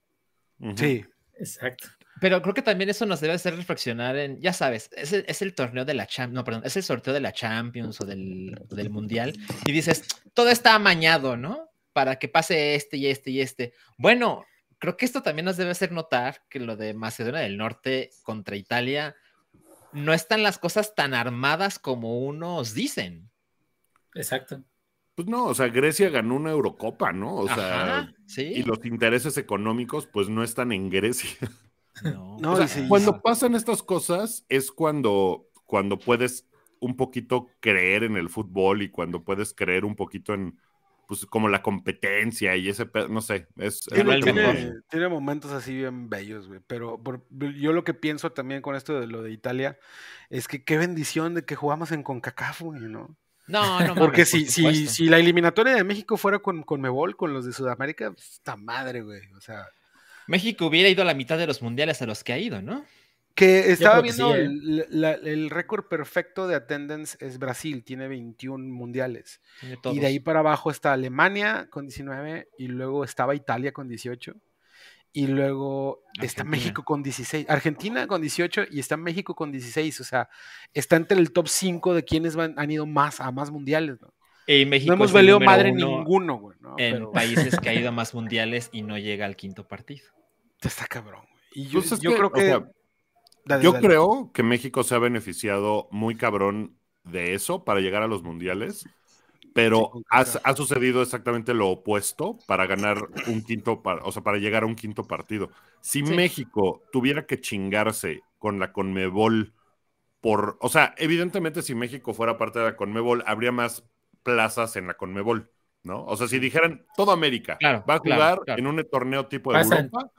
Sí. Exacto. Pero creo que también eso nos debe hacer reflexionar en, ya sabes, es el, es el torneo de la Champions, no, perdón, es el sorteo de la Champions o del, o del Mundial, y dices, todo está amañado, ¿no? Para que pase este y este y este. Bueno, creo que esto también nos debe hacer notar que lo de Macedonia del Norte contra Italia no están las cosas tan armadas como unos dicen. Exacto. Pues no, o sea, Grecia ganó una Eurocopa, ¿no? O sea, Ajá, sí. y los intereses económicos pues no están en Grecia. No, No, O sea, y sí, cuando sí. pasan estas cosas es cuando, cuando puedes un poquito creer en el fútbol y cuando puedes creer un poquito en, pues, como la competencia y ese, no sé, es, es Tiene- lo que tiene- me- Tiene, tiene momentos así bien bellos, güey. Pero por- yo lo que pienso también con esto de lo de Italia es que qué bendición de que jugamos en CONCACAF, güey, ¿no? no, no <laughs> Porque mames, si, por si, si la eliminatoria de México fuera con, con Mebol, con los de Sudamérica, pues, esta madre, güey. O sea, México hubiera ido a la mitad de los mundiales a los que ha ido, ¿no? Que estaba que viendo sí, ¿eh? el, la- el récord perfecto de attendance es Brasil, tiene 21 mundiales. Tiene Y de ahí para abajo está Alemania con 19 y luego estaba Italia con 18 y luego está. México con 16, Argentina con 18 y está México con 16, o sea, está entre el top 5 de quienes van- han ido más a más mundiales, ¿no? Y México No hemos valido madre uno ninguno, güey, ¿no? en Pero países que ha ido a <laughs> más mundiales y no llega al quinto partido. está cabrón. güey. Y yo, Pues es yo que, creo o que sea, Dale, Yo dale. creo que México se ha beneficiado muy cabrón de eso para llegar a los mundiales, pero Sí, ha, sucedido exactamente lo opuesto para ganar un quinto, par- o sea, para llegar a un quinto partido. Si Sí. México tuviera que chingarse con la Conmebol por, o sea, evidentemente si México fuera parte de la Conmebol, habría más plazas en la Conmebol, ¿no? O sea, si dijeran todo América Claro, va a jugar claro. en un torneo tipo Pasan- Europa.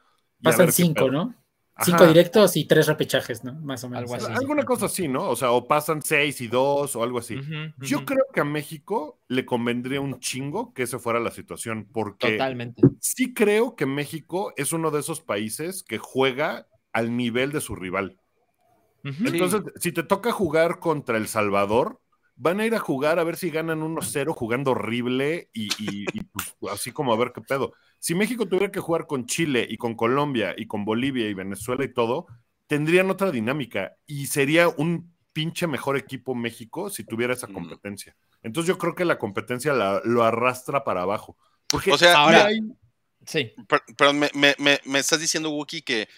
Pasan cinco. ¿no? Ajá. Cinco directos y tres repechajes, ¿no? Más o menos. Algo así. Alguna cosa así, ¿no? O sea, o pasan seis y dos o algo así. Yo creo que a México le convendría un chingo que esa fuera la situación, porque Totalmente. sí creo que México es uno de esos países que juega al nivel de su rival. Entonces, si te toca jugar contra El Salvador, van a ir a jugar a ver si ganan 1-0 jugando horrible y, y- y, pues, así como a ver qué pedo. Si México tuviera que jugar con Chile y con Colombia y con Bolivia y Venezuela y todo, tendrían otra dinámica y sería un pinche mejor equipo México si tuviera esa competencia. Entonces yo creo que la competencia la- lo arrastra para abajo. Porque O sea, ahora- hay- Sí. Per- Pero me, me- me- me estás diciendo, Wookie, que,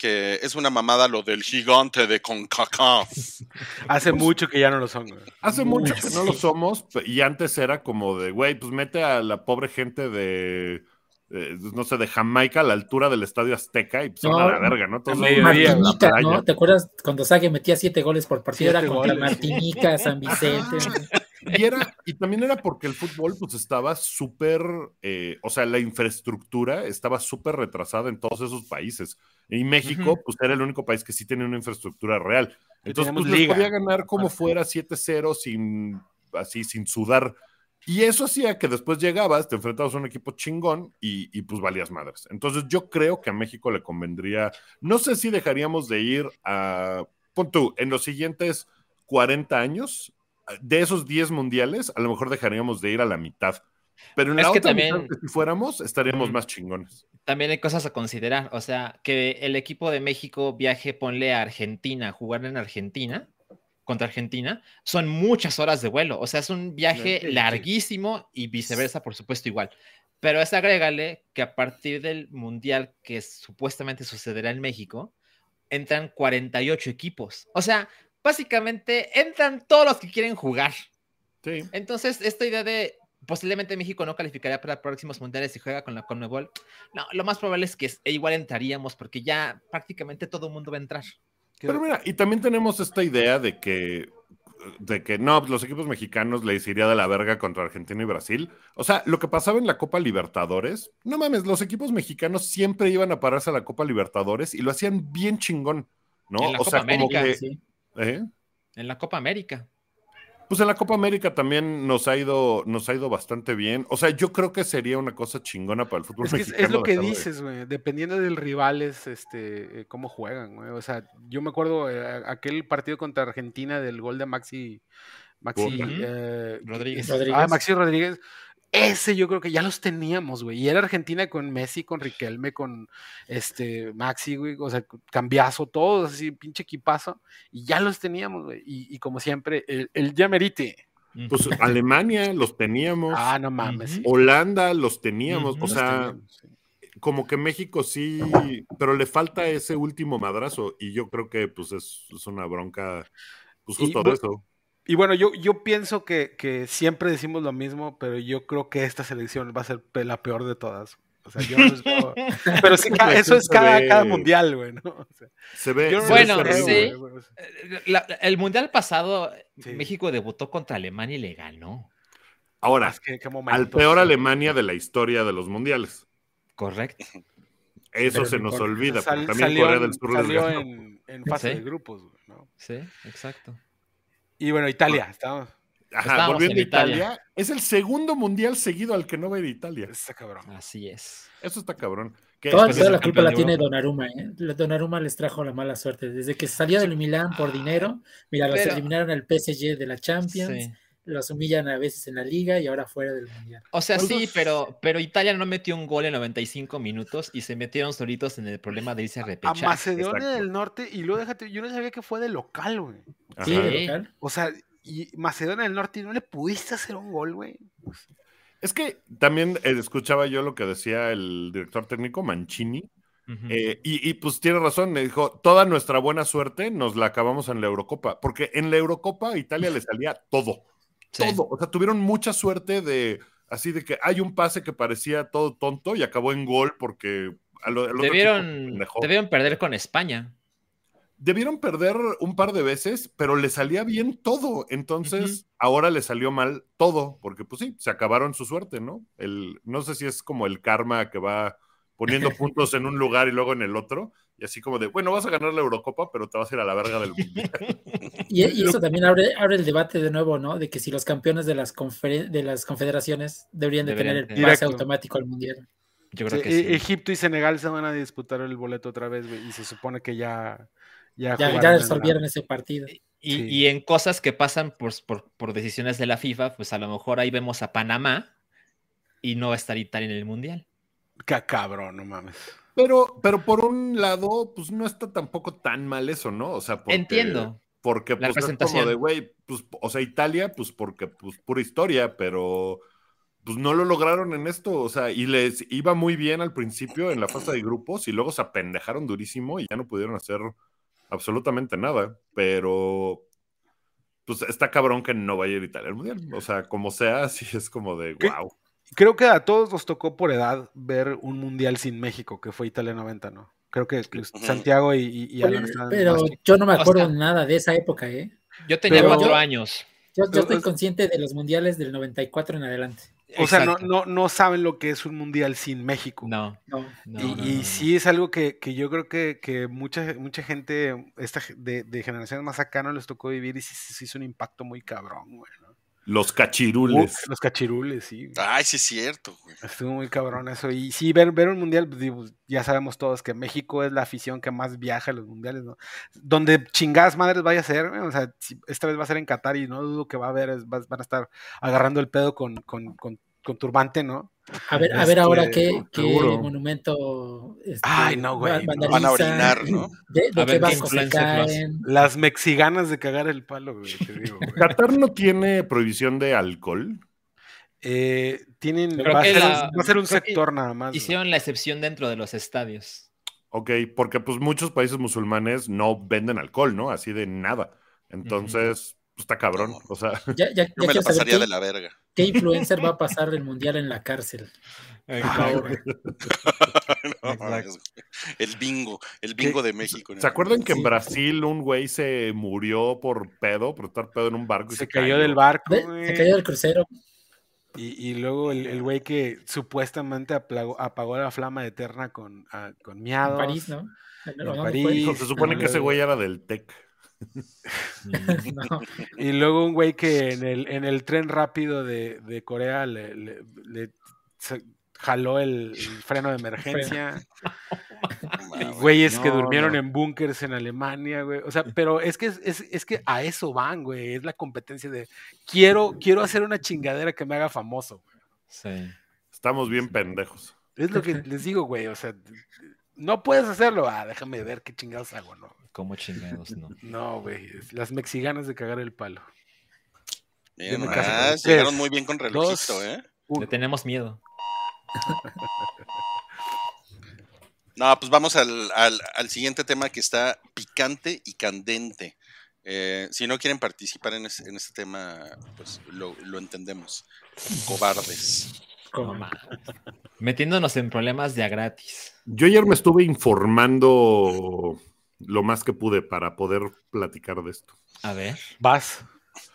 que es una mamada lo del gigante de CONCACAF. <laughs> Hace mucho que ya no lo son, güey. Hace mucho que no lo somos y antes era como de, güey, pues mete a la pobre gente de, eh, no sé, de Jamaica a la altura del Estadio Azteca y pues son No, a la verga, ¿no? La Martinica. ¿no? ¿Te acuerdas cuando Sague metía siete goles por partido? Era contra goles. Martinica, San Vicente. <laughs> Y, era, y también era porque el fútbol pues estaba súper, eh, o sea, la infraestructura estaba súper retrasada en todos esos países. Y México Ujú. pues era el único país que sí tenía una infraestructura real. Entonces pues, les liga. podía ganar como fuera 7-0 sin, así, sin sudar. Y eso hacía que después llegabas, te enfrentabas a un equipo chingón y, y, pues valías madres. Entonces yo creo que a México le convendría, no sé si dejaríamos de ir a, pon tú, en los siguientes 40 años, de esos 10 mundiales, a lo mejor dejaríamos de ir a la mitad. Pero en Es la que otra también- mitad, que si fuéramos, estaríamos más chingones. También hay cosas a considerar. O sea, que el equipo de México viaje, ponle a Argentina, jugar en Argentina, contra Argentina, son muchas horas de vuelo. O sea, es un viaje Sí, sí. larguísimo y viceversa, por supuesto, igual. Pero es agrégale que a partir del mundial que supuestamente sucederá en México, entran 48 equipos. O sea, básicamente entran todos los que quieren jugar. Sí. Entonces, esta idea de posiblemente México no calificaría para próximos mundiales y juega con la Conmebol, no, lo más probable es que e igual entraríamos porque ya prácticamente todo el mundo va a entrar. Pero mira, y también tenemos esta idea de que, de que no, los equipos mexicanos les iría de la verga contra Argentina y Brasil. O sea, lo que pasaba en la Copa Libertadores, no mames, los equipos mexicanos siempre iban a pararse a la Copa Libertadores y lo hacían bien chingón, ¿no? En la o sea, como que. Sí. ¿Eh? En la Copa América. Pues en la Copa América también nos ha ido, nos ha ido bastante bien. O sea, yo creo que sería una cosa chingona para el fútbol Es, que es- mexicano. es lo que dices, güey. Dependiendo del rival, es este, eh, cómo juegan, güey. O sea, yo me acuerdo eh, aquel partido contra Argentina del gol de Maxi. Maxi. Eh, Rodríguez. Ah, Maxi Rodríguez. Ese yo creo que ya los teníamos, güey. Y era Argentina con Messi, con Riquelme, con este Maxi, güey. O sea, cambiazo, todos así, pinche equipazo. Y ya los teníamos, güey. Y, y como siempre, el, el ya merite. Pues <laughs> Alemania los teníamos. Ah, no mames. Sí. Holanda los teníamos. O sea, teníamos, sí. como que México sí, pero le falta ese último madrazo. Y yo creo que pues es, es una bronca, pues justo de eso. Y bueno, yo, yo pienso que, que siempre decimos lo mismo, pero yo creo que esta selección va a ser la peor de todas. O sea, yo no les veo- <laughs> Pero sí, eso es cada, cada mundial, güey, ¿no? O sea, Se ve. yo no se ve les Bueno, creo, sí. güey, la- el mundial pasado, Sí. México debutó contra Alemania y le ganó. Ahora, es que, qué momento, al peor sí. Alemania de la historia de los mundiales. Correcto. Eso Pero se no nos olvida, Sal- porque también salió Corea en- del Sur les ganó. en, en fase Sí. de grupos, güey, ¿no? Sí, exacto. Y bueno, Italia, estamos. Ajá, Estábamos volviendo en a Italia, Italia. es el segundo mundial seguido al que no va a ir Italia. Está cabrón. Así es. Eso está cabrón. Que Toda, toda la culpa la tiene. Donnarumma, ¿eh? Donnarumma les trajo la mala suerte. Desde que salió del Milán por dinero, mira, los Pero- eliminaron al PSG de la Champions, Sí. Los humillan a veces en la liga y ahora fuera del Mundial. O sea, sí, pero, pero Italia no metió un gol en 95 minutos y se metieron solitos en el problema de irse a A repechaje. Macedonia exacto. del Norte, y luego déjate, yo no sabía que fue de local, güey. Sí, de local. O sea, y Macedonia del Norte, ¿no le pudiste hacer un gol, güey? Es que también eh, escuchaba yo lo que decía el director técnico Mancini, eh, y, y, pues tiene razón, me dijo, toda nuestra buena suerte nos la acabamos en la Eurocopa, porque en la Eurocopa a Italia le salía todo, Sí. todo, o sea, tuvieron mucha suerte de, así de que hay un pase que parecía todo tonto y acabó en gol porque a lo- al se Debieron, debieron perder con España. Debieron perder un par de veces, pero le salía bien todo. Entonces, ahora le salió mal todo, porque pues sí, se acabaron su suerte, ¿no? El, no sé si es como el karma que va poniendo <laughs> puntos en un lugar y luego en el otro, y así como de, bueno, vas a ganar la Eurocopa, pero te vas a ir a la verga del mundial. <laughs> Y, y eso también abre, abre el debate de nuevo, ¿no? De que si los campeones de las, de las confederaciones deberían de Deberían tener el pase Directo. automático al Mundial. Yo creo Sí, que E- sí. Egipto y Senegal se van a disputar el boleto otra vez, güey, y se supone que ya. Ya, Ya, la- resolvieron ese partido. Y, Sí. y en cosas que pasan por, por, por decisiones de la FIFA, pues a lo mejor ahí vemos a Panamá y no va a estar Italia en el Mundial. Ca- cabrón, no mames. Pero, pero por un lado, pues no está tampoco tan mal eso, ¿no? O sea, porque, Entiendo. Porque La pues, es como de, güey, pues, o sea, Italia, pues porque, pues, pura historia, pero pues no lo lograron en esto, o sea, y les iba muy bien al principio en la fase de grupos y luego se apendejaron durísimo y ya no pudieron hacer absolutamente nada, pero pues está cabrón que no vaya a ir Italia al Mundial, o sea, como sea, <laughs> sí es como de, ¿Qué? wow. Creo que a todos nos tocó por edad ver un mundial sin México, que fue Italia 90, ¿no? Creo que. Santiago y, y- y Alan Pero, más yo no me O acuerdo sea- nada de esa época, ¿eh? Yo tenía Pero- cuatro años. Yo, yo estoy Es- consciente de los mundiales del 94 en adelante. O sea, no, no, no saben lo que es un mundial sin México. No, No. no, y no, y no, no. sí es algo que, que yo creo que, que mucha, mucha gente esta, de, de generaciones más acá no les tocó vivir y sí, sí, sí hizo un impacto muy cabrón, güey. Los cachirules. Uf, los cachirules, sí. Ay, sí es cierto, güey. Estuvo muy cabrón eso. Y sí, ver, ver un mundial, pues, digo, ya sabemos todos que México es la afición que más viaja a los mundiales, ¿no? Donde chingadas madres vaya a ser, o sea, si esta vez va a ser en Qatar y no dudo que va a haber, es- va- van a estar agarrando el pedo con, con, con, con turbante, ¿no? A ver, a ver ahora Este, qué, qué monumento. este, Ay, no, güey. Van a orinar, ¿no? De, de A qué ver qué barco se caen. Las mexiganas de cagar el palo, güey, te digo, güey. Qatar no tiene prohibición de alcohol. Eh, tienen, va a, que ser, la- va a ser un sector nada más. güey. Hicieron la excepción dentro de los estadios. Ok, porque pues muchos países musulmanes no venden alcohol, ¿no? Así de nada. Entonces, está cabrón. O sea, Ya, <laughs> ya, ya Yo me la pasaría qué, de la verga. qué influencer va a pasar el mundial en la cárcel. <laughs> Ahora. <laughs> No el bingo, el bingo de México. ¿no? ¿se acuerdan que en. Brasil un güey se murió por pedo, por estar pedo en un barco? y Se cayó del barco, güey. Se cayó del crucero. Y, y luego el el güey que supuestamente apagó, apagó la flama eterna con, ah, con En miados. París, ¿no? ¿O En París. fue? Hijo, se supone que ese güey era del TEC. <laughs> No, Y luego un güey que en el, en el tren rápido de, de Corea le, le- le se- jaló el, el freno de emergencia. Güeyes que durmieron no. en búnkers en Alemania, güey. O sea, pero es que es, es- es que a eso van, güey. Es la competencia de quiero, quiero hacer una chingadera que me haga famoso. güey. Sí. Estamos bien pendejos. Es lo que <laughs> les digo, güey. O sea, no puedes hacerlo. Ah, déjame ver qué chingados hago, ¿no? Como chingados, ¿no? <laughs> No, güey. es Las mexicanas de cagar el palo. Ah, ustedes. llegaron muy bien con relojito, Dos. ¿eh? Uno. Le tenemos miedo. <laughs> No, pues vamos al, al- al siguiente tema que está picante y candente. Eh, si no quieren participar en, ese- en este tema, pues lo, lo entendemos. Cobardes. mames. Metiéndonos en problemas de a gratis. Yo ayer me estuve informando lo más que pude para poder platicar de esto. A ver. Vas.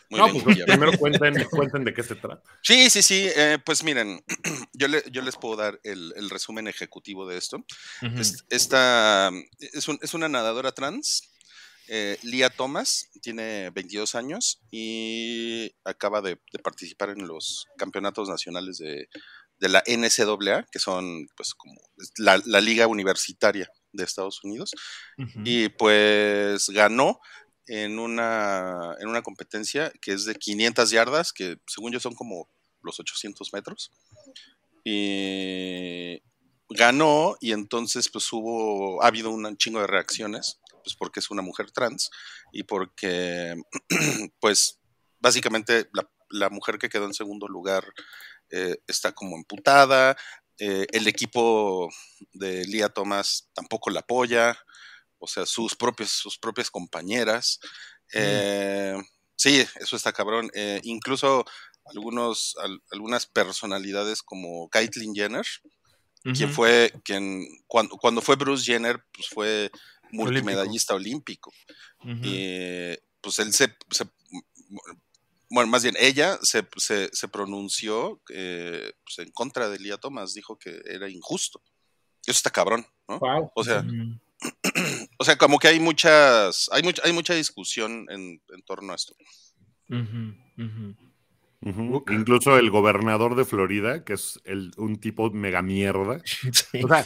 Muy no, bien, pues primero cuenten, <laughs> cuenten de qué se trata. Sí, sí, sí. eh, pues miren, <clears throat> yo, le- yo les puedo dar el, el resumen ejecutivo de esto. Es- Esta es, un- es una nadadora trans, eh, Lia Thomas, tiene 22 años y acaba de, de participar en los campeonatos nacionales de, de la NCAA, que son pues como la, la liga universitaria de Estados Unidos. Y pues ganó en una, en una competencia que es de 500 yardas, que según yo son como los 800 metros. Y ganó y entonces pues hubo, ha habido un chingo de reacciones, pues porque es una mujer trans y porque <clears throat> pues básicamente la, la mujer que quedó en segundo lugar eh, está como emputada, eh, el equipo de Lía Thomas tampoco la apoya, o sea, sus, propios, sus propias compañeras. Eh, sí, eso está cabrón. Eh, incluso algunos, al- algunas personalidades como Caitlyn Jenner, quien fue, quien cuando, cuando fue Bruce Jenner, pues fue multimedallista olímpico. Y pues él se, se- bueno, más bien ella se, se- se pronunció eh, pues, en contra de Lía Thomas, dijo que era injusto. Eso está cabrón, ¿no? Wow. O sea, Ujú. <clears throat> o sea, como que hay muchas, hay mucha, hay mucha discusión en, en torno a esto. Ujú, Incluso el gobernador de Florida, que es el- un tipo mega mierda. <laughs> Sí. O sea,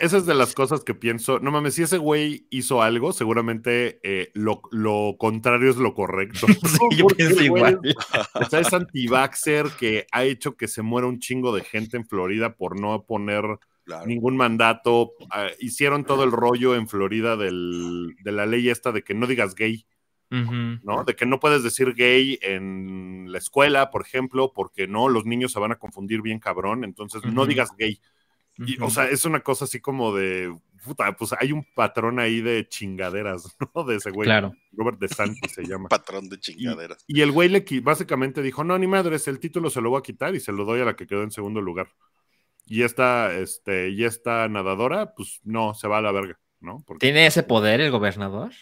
esa es de las cosas que pienso. No mames, si ese güey hizo algo, seguramente eh, lo, lo contrario es lo correcto. <laughs> Sí, yo pienso igual. es- O sea, es anti-vaxxer que ha hecho que se muera un chingo de gente en Florida por no poner Claro. ningún mandato. Ah, hicieron todo el rollo en Florida del- de la ley esta de que no digas gay, ¿no? De que no puedes decir gay en la escuela, por ejemplo, porque no, los niños se van a confundir bien cabrón, entonces no digas gay. Y, o sea, es una cosa así como de, puta, pues hay un patrón ahí de chingaderas, <laughs> ¿no? De ese güey. Claro. Robert DeSantis se llama. <laughs> Patrón de chingaderas. Y el güey le básicamente dijo, no, ni madres, el título se lo voy a quitar y se lo doy a la que quedó en segundo lugar. Y esta, este, y esta nadadora, pues no, se va a la verga, ¿no? Porque, ¿Tiene ese poder el gobernador?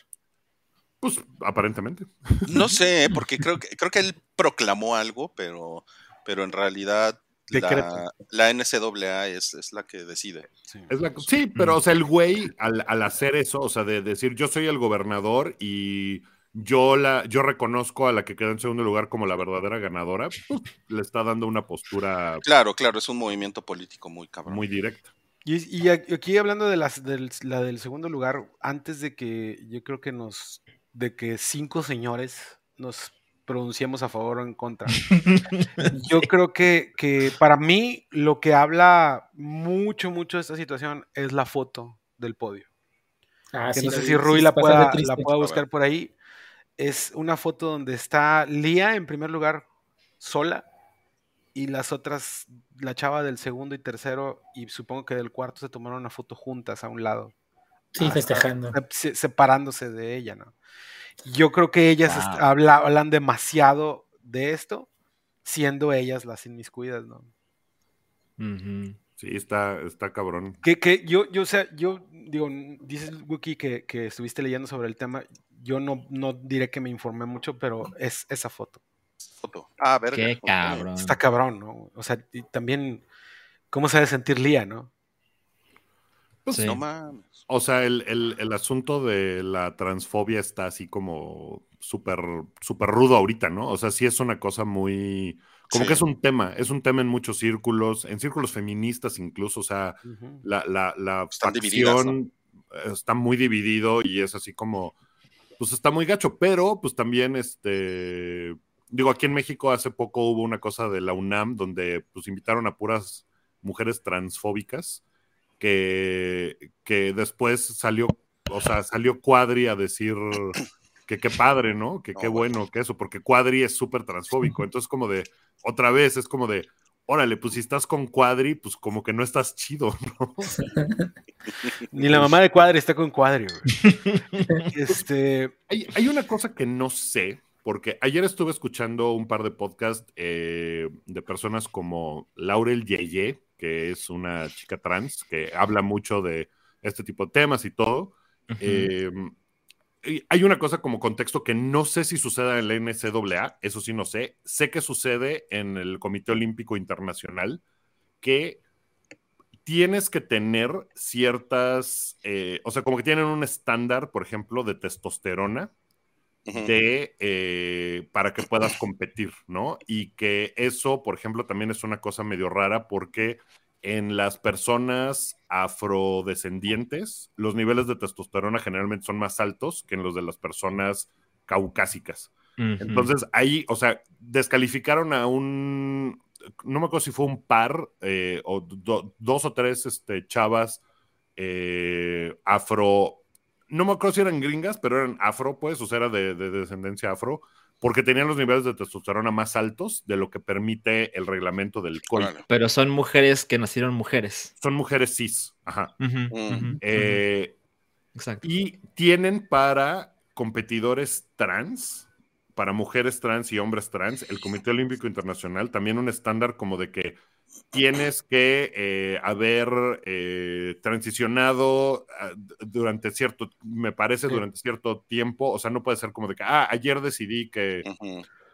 Pues, aparentemente. No sé, porque creo que, creo que él proclamó algo, pero, pero en realidad la, la NCAA es, es la que decide. Sí. Es la- sí, pero, o sea, el güey, al, al hacer eso, o sea, de decir, yo soy el gobernador y yo, la, yo reconozco a la que quedó en segundo lugar como la verdadera ganadora, pues, le está dando una postura Claro, claro, es un movimiento político muy cabrón. muy directa. Y, y aquí hablando de las, del, la del segundo lugar, antes de que yo creo que nos, de que cinco señores nos pronunciemos a favor o en contra, <laughs> yo creo que, que para mí lo que habla mucho, mucho de esta situación es la foto del podio. Ah, Que sí, no sé si Rui la pueda, triste. la pueda buscar por ahí. Es una foto donde está Lía en primer lugar sola y las otras, la chava del segundo y tercero y supongo que del cuarto se tomaron una foto juntas a un lado, Sí, festejando. se- separándose de ella, ¿no? Yo creo que ellas Wow. habla- hablan demasiado de esto, siendo ellas las inmiscuidas, ¿no? Ujú. Sí, está, está cabrón. Que, que yo, yo, o sea, yo digo, dices, Wiki, que, que estuviste leyendo sobre el tema. Yo no, no diré que me informé mucho, pero es esa foto. Foto. Ah, verga. Qué cabrón. Está cabrón, ¿no? O sea, y también, ¿cómo se ha de sentir Lía, no? Pues Sí. No mames. O sea, el, el- el asunto de la transfobia está así como súper súper rudo ahorita, ¿no? O sea, sí es una cosa muy... Como Sí. que es un tema, es un tema en muchos círculos, en círculos feministas incluso, o sea, la, la, la facción está muy dividido y es así como, pues está muy gacho, pero pues también, este, digo, aquí en México hace poco hubo una cosa de la UNAM donde pues invitaron a puras mujeres transfóbicas que, que después salió, o sea, salió Cuadri a decir que qué padre, ¿no? Que qué bueno. bueno que eso, porque Cuadri es súper transfóbico, entonces como de, otra vez, es como de, órale, pues si estás con Cuadri, pues como que no estás chido, ¿no? <laughs> Ni la mamá de Cuadri está con Cuadri, güey. <laughs> Este, Hay, hay una cosa que no sé, porque ayer estuve escuchando un par de podcasts eh, de personas como Laurel Yeye, que es una chica trans, que habla mucho de este tipo de temas y todo. Eh, hay una cosa como contexto que no sé si suceda en la NCAA, eso sí no sé. Sé que sucede en el Comité Olímpico Internacional, que tienes que tener ciertas, eh, o sea, como que tienen un estándar, por ejemplo, de testosterona. De, eh, para que puedas competir, ¿no? Y que eso, por ejemplo, también es una cosa medio rara porque en las personas afrodescendientes, los niveles de testosterona generalmente son más altos que en los de las personas caucásicas. Entonces ahí, o sea, descalificaron a un, no me acuerdo si fue un par eh, o do- dos o tres este, chavas eh, afro, no me acuerdo si eran gringas, pero eran afro, pues, o sea, era de, de descendencia afro, porque tenían los niveles de testosterona más altos de lo que permite el reglamento del COI. Pero son mujeres que nacieron mujeres. Son mujeres cis, ajá. Mm. Eh, Exacto. Y tienen para competidores trans, para mujeres trans y hombres trans, el Comité Olímpico Internacional también un estándar como de que tienes que eh, haber eh, transicionado ah, durante cierto, me parece, Sí. durante cierto tiempo, o sea, no puede ser como de que, ah, ayer decidí que,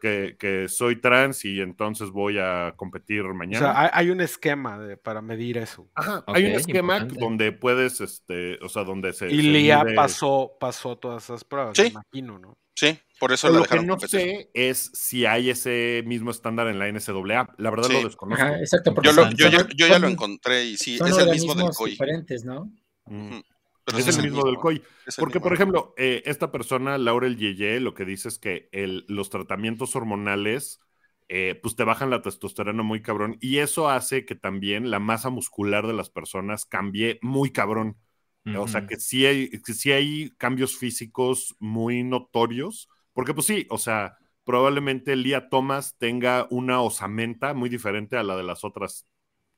que, que soy trans y entonces voy a competir o mañana. sea, hay, hay un esquema de- para medir eso. Ajá, hay un esquema importante. donde puedes, este, o sea, donde se... Y se Lía mide- pasó, pasó todas esas pruebas, Sí. me imagino, ¿no? Sí, por eso lo que no competir. sé es si hay ese mismo estándar en la NCAA. La verdad Sí. lo desconozco. Ajá, exacto, Yo, lo- son- yo, yo- son- yo ya lo encontré y sí, Son es el mismo del COI. diferentes, ¿no? Mm. Pero Es el mismo del COI. Porque, mismo. por ejemplo, eh, esta persona, Laurel Yeye, lo que dice es que el- los tratamientos hormonales, eh, pues te bajan la testosterona muy cabrón. Y eso hace que también la masa muscular de las personas cambie muy cabrón. O sea, que sí hay, que sí hay cambios físicos muy notorios, porque pues sí, o sea, probablemente Lía Thomas tenga una osamenta muy diferente a la de las otras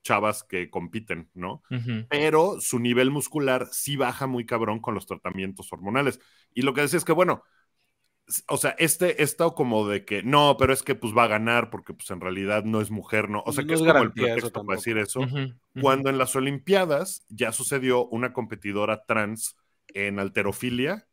chavas que compiten, ¿no? Pero su nivel muscular sí baja muy cabrón con los tratamientos hormonales. Y lo que decía es que, bueno, o sea, este, esto como de que, no, pero es que pues va a ganar porque pues en realidad no es mujer, ¿no? O sea, No que es es como el pretexto para decir eso cuando en las Olimpiadas ya sucedió una competidora trans en alterofilia,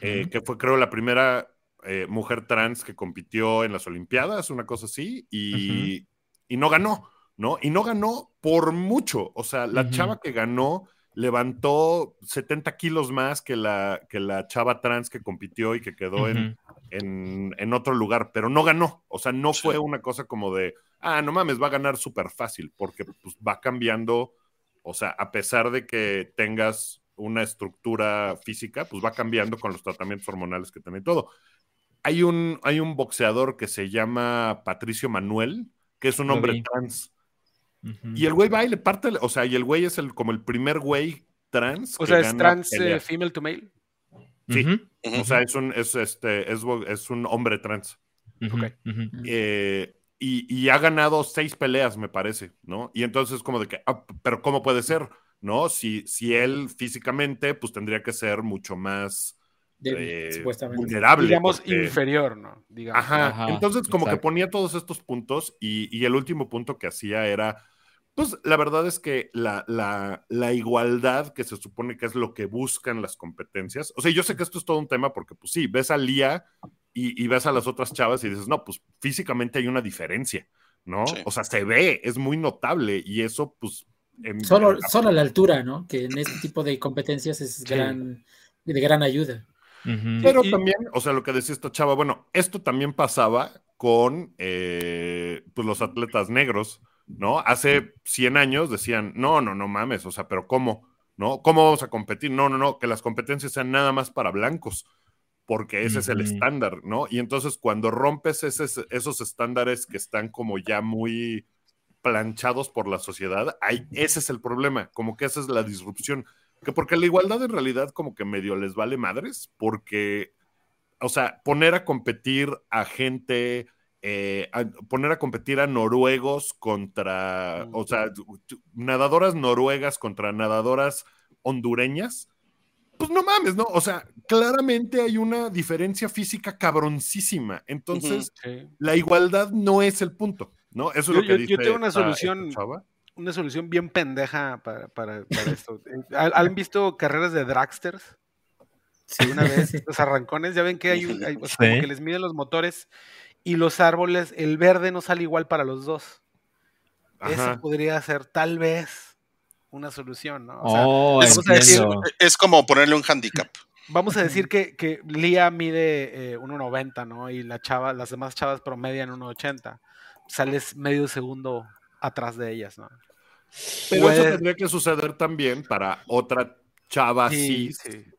eh, que fue creo la primera eh, mujer trans que compitió en las Olimpiadas, una cosa así, y, y no ganó, ¿no? Y no ganó por mucho, o sea, la chava que ganó levantó 70 kilos más que la, que la chava trans que compitió y que quedó en, en, en otro lugar, pero no ganó. O sea, no fue una cosa como de, ah, no mames, va a ganar súper fácil, porque pues, va cambiando, o sea, a pesar de que tengas una estructura física, pues va cambiando con los tratamientos hormonales que tiene y todo. Hay un, hay un boxeador que se llama Patricio Manuel, que es un hombre trans. Y el güey va y le parte, o sea, y el güey es el, como el primer güey trans. O que sea, es gana trans eh, female to male. sí. O sea, es un, es, este, es, es un hombre trans. ujú, Ok. ujú. Eh, y, y ha ganado seis peleas, me parece, ¿no? Y entonces como de que, ah, pero ¿cómo puede ser? ¿No? Si, si él físicamente, pues tendría que ser mucho más Eh, supuestamente. vulnerable. Digamos porque- inferior, ¿no? Digamos. Ajá. Ajá, Entonces, como que ponía todos estos puntos y, y el último punto que hacía era, pues la verdad es que la, la, la igualdad que se supone que es lo que buscan las competencias, o sea, yo sé que esto es todo un tema porque, pues sí, ves a Lía y, y ves a las otras chavas y dices, no, pues físicamente hay una diferencia, ¿no? Sí. O sea, se ve, es muy notable y eso, pues, en- Solo, en- solo la altura, ¿no? Que en este tipo de competencias es gran, de gran ayuda. Pero Y- también, o sea, lo que decía esta chava, bueno, esto también pasaba con eh, pues los atletas negros, ¿no? Hace 100 años decían, no, no, no mames, o sea, pero ¿cómo? ¿No? ¿Cómo vamos a competir? No, no, no, que las competencias sean nada más para blancos, porque ese es el estándar, ¿no? Y entonces cuando rompes ese- esos estándares que están como ya muy planchados por la sociedad, ahí, ese es el problema, como que esa es la disrupción. Que porque la igualdad en realidad como que medio les vale madres, porque, o sea, poner a competir a gente, eh, a- poner a competir a noruegos contra, o sea, nadadoras noruegas contra nadadoras hondureñas, pues no mames, ¿no? O sea, claramente hay una diferencia física cabroncísima. Entonces, la igualdad no es el punto, ¿no? Eso es Yo- lo que yo- dice yo tengo una esta- esta solución. Una solución bien pendeja para, para- para esto. Eh, ¿Han visto carreras de dragsters? Sí, Una vez, sí. <laughs> los arrancones, ya ven que hay, un- hay- o sea, Sí. como que les miden los motores y los árboles, el verde no sale igual para los dos. Eso podría ser tal vez una solución, ¿no? O sea, Oh, es- vamos a decir-. Es como ponerle un handicap. <laughs> Vamos a decir que, que Lía mide eh, 1.90, ¿no? Y la chava, las demás chavas promedian 1.80. Sales medio segundo atrás de ellas, ¿no? Pero eso Puede- tendría que suceder también para otra chava Sí,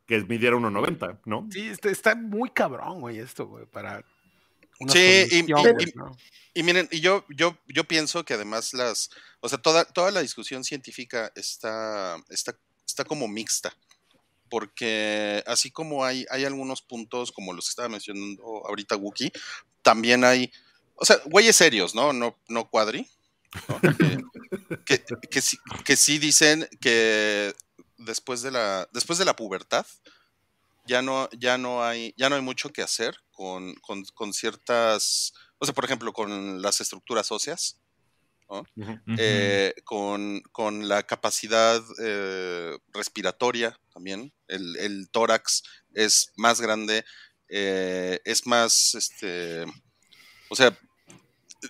que midiera 1.90, ¿no? Sí, está, está muy cabrón, güey, esto, güey, para una Sí, y- solución, y- güey, y- ¿no? Y miren, y yo, yo, yo pienso que además las, o sea, toda, toda la discusión científica está, está, está como mixta. Porque así como hay, hay algunos puntos, como los que estaba mencionando ahorita Wookie, también hay, o sea, güeyes serios, ¿no? No, no cuadri. ¿No? <laughs> Que, que, que sí, que sí dicen que después de la, después de la pubertad, ya no, ya no hay, ya no hay mucho que hacer con, con, con ciertas, o sea, por ejemplo, con las estructuras óseas, eh, con, con la capacidad eh, respiratoria también. El, el tórax es más grande, eh, es más, este, o sea,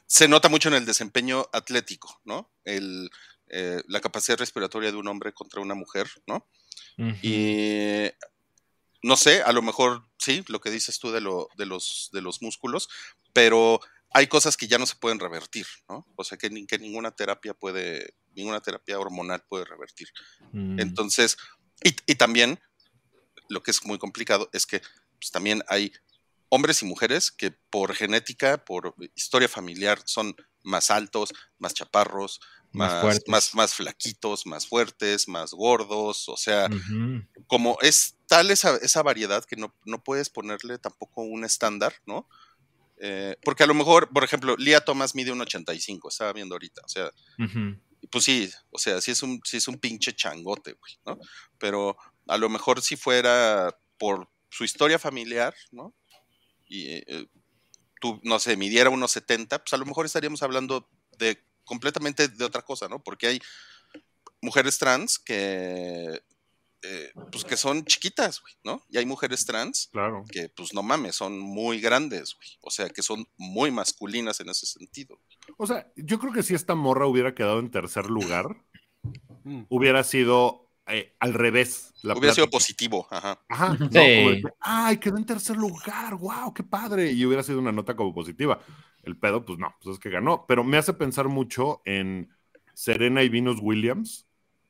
se nota mucho en el desempeño atlético, ¿no? El, eh, la capacidad respiratoria de un hombre contra una mujer, ¿no? Y no sé, a lo mejor sí, lo que dices tú de, lo, de, los, de los músculos, pero hay cosas que ya no se pueden revertir, ¿no? O sea, que, ni- que ninguna terapia puede, ninguna terapia hormonal puede revertir. Mm. Entonces, y, y también, lo que es muy complicado es que pues, también hay hombres y mujeres que por genética, por historia familiar, son más altos, más chaparros, Más más, más, más flaquitos, más fuertes, más gordos, o sea, como es tal esa, esa variedad que no, no puedes ponerle tampoco un estándar, ¿no? Eh, porque a lo mejor, por ejemplo, Lía Thomas mide un 85, estaba viendo ahorita, o sea, pues sí, o sea, sí es un, sí es un pinche changote, güey, ¿no? Pero a lo mejor si fuera por su historia familiar, ¿no? Y eh, tú, no sé, midiera unos 70, pues a lo mejor estaríamos hablando de completamente de otra cosa, ¿no? Porque hay mujeres trans que, eh, pues que son chiquitas, güey, ¿no? Y hay mujeres trans Claro. que, pues no mames, son muy grandes, güey. O sea, que son muy masculinas en ese sentido. O sea, yo creo que si esta morra hubiera quedado en tercer lugar, Mm. hubiera sido eh, al revés. La Hubiera sido positivo, ajá. Ajá. Ujú. <laughs> ¿no? Sí. Como Ay, quedó en tercer lugar, wow, qué padre. Y hubiera sido una nota como positiva. El pedo, pues no, pues es que ganó. Pero me hace pensar mucho en Serena y Venus Williams,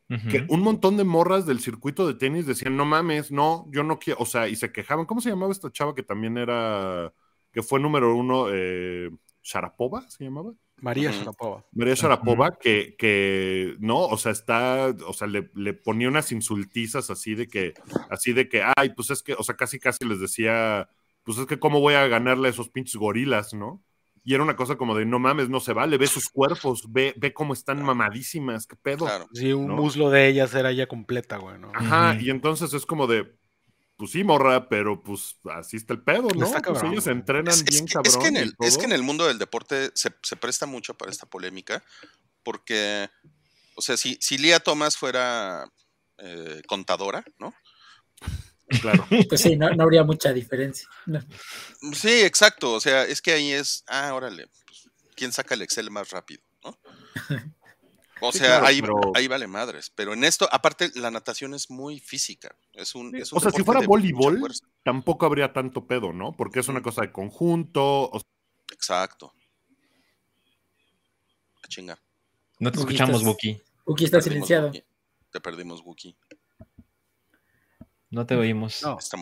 que un montón de morras del circuito de tenis decían, no mames, no, yo no quiero, o sea, y se quejaban. ¿Cómo se llamaba esta chava que también era, que fue número uno, eh, Sharapova, se llamaba? María. Sharapova. María Sharapova, que, que, no, o sea, está, o sea, le, le ponía unas insultizas así de que, así de que, ay, pues es que, o sea, casi casi les decía, pues es que cómo voy a ganarle a esos pinches gorilas, ¿no? Y era una cosa como de, no mames, no se vale, ve sus cuerpos, ve, ve cómo están mamadísimas, qué pedo. Claro. Sí, un ¿No? muslo de ellas era ya completa, güey, ¿no? Ajá, y entonces es como de, pues sí, morra, pero pues así está el pedo, ¿no? Está pues ellos entrenan Es, es bien que, cabrón. es que en el, es todo. que en el mundo del deporte se, se presta mucho para esta polémica, porque, o sea, si, si Lía Thomas fuera eh, contadora, ¿no? Claro. <laughs> Pues sí, no, no habría mucha diferencia. No. Sí, exacto, o sea, es que ahí es, ah, órale, pues, ¿quién saca el Excel más rápido? ¿no? <laughs> O Sí, sea, claro, ahí, pero- ahí vale madres. Pero en esto, aparte, la natación es muy física. Es un, es un O sea, si fuera voleibol, tampoco habría tanto pedo, ¿no? Porque es una cosa de conjunto. o Exacto. A chinga. No te escuchamos, estás- Wookie. Wookie está silenciado. Te perdimos, Wookie. No te oímos. No. Está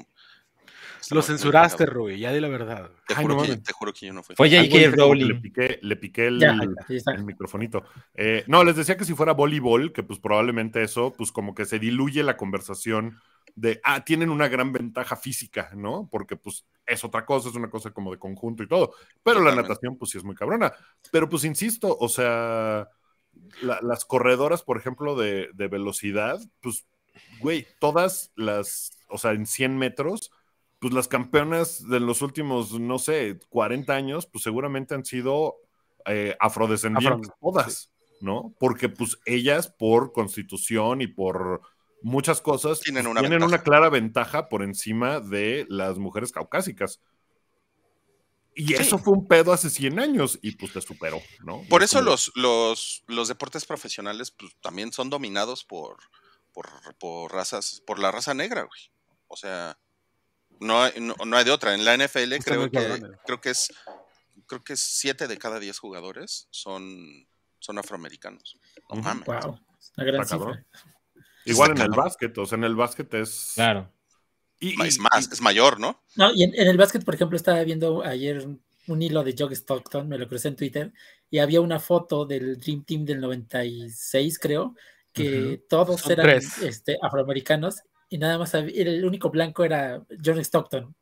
Lo censuraste. Rui, ya di la verdad. Te Ay, juro, no que, te juro que yo no fui. Fue J.K. que Le Rowling. piqué, le piqué el, Ya, está. el microfonito. Eh, no, les decía que si fuera voleibol, que pues probablemente eso, pues como que se diluye la conversación de, ah, tienen una gran ventaja física, ¿no? Porque pues es otra cosa, es una cosa como de conjunto y todo. Pero la natación pues sí es muy cabrona. Pero pues insisto, o sea, la- las corredoras, por ejemplo, de, de velocidad, pues, güey, todas las, o sea, en 100 metros, pues las campeonas de los últimos, no sé, 40 años, pues seguramente han sido eh, afrodescendientes Afro- todas, ¿no? Porque pues ellas por constitución y por muchas cosas Tienen pues, una tienen ventaja. una clara ventaja por encima de las mujeres caucásicas. Y Sí. eso fue un pedo hace 100 años y pues te superó, ¿no? Por Es eso como- los, los, los deportes profesionales pues, también son dominados por, por, por razas, por la raza negra, güey. O sea, no hay, no, no hay de otra. En la NFL Está creo que, creo que es creo que es siete de cada diez jugadores son, son afroamericanos. No Ujú. mames. Wow, una gran cifra. Igual en el básquet, o sea, en el básquet es... Claro. Y, Es y- más, es mayor, ¿no? No, y en, en el básquet, por ejemplo, estaba viendo ayer un, hilo de Jock Stockton, me lo crucé en Twitter, y había una foto del Dream Team del 96, creo, que todos Son eran tres. este, afroamericanos, y nada más había- el único blanco era John Stockton.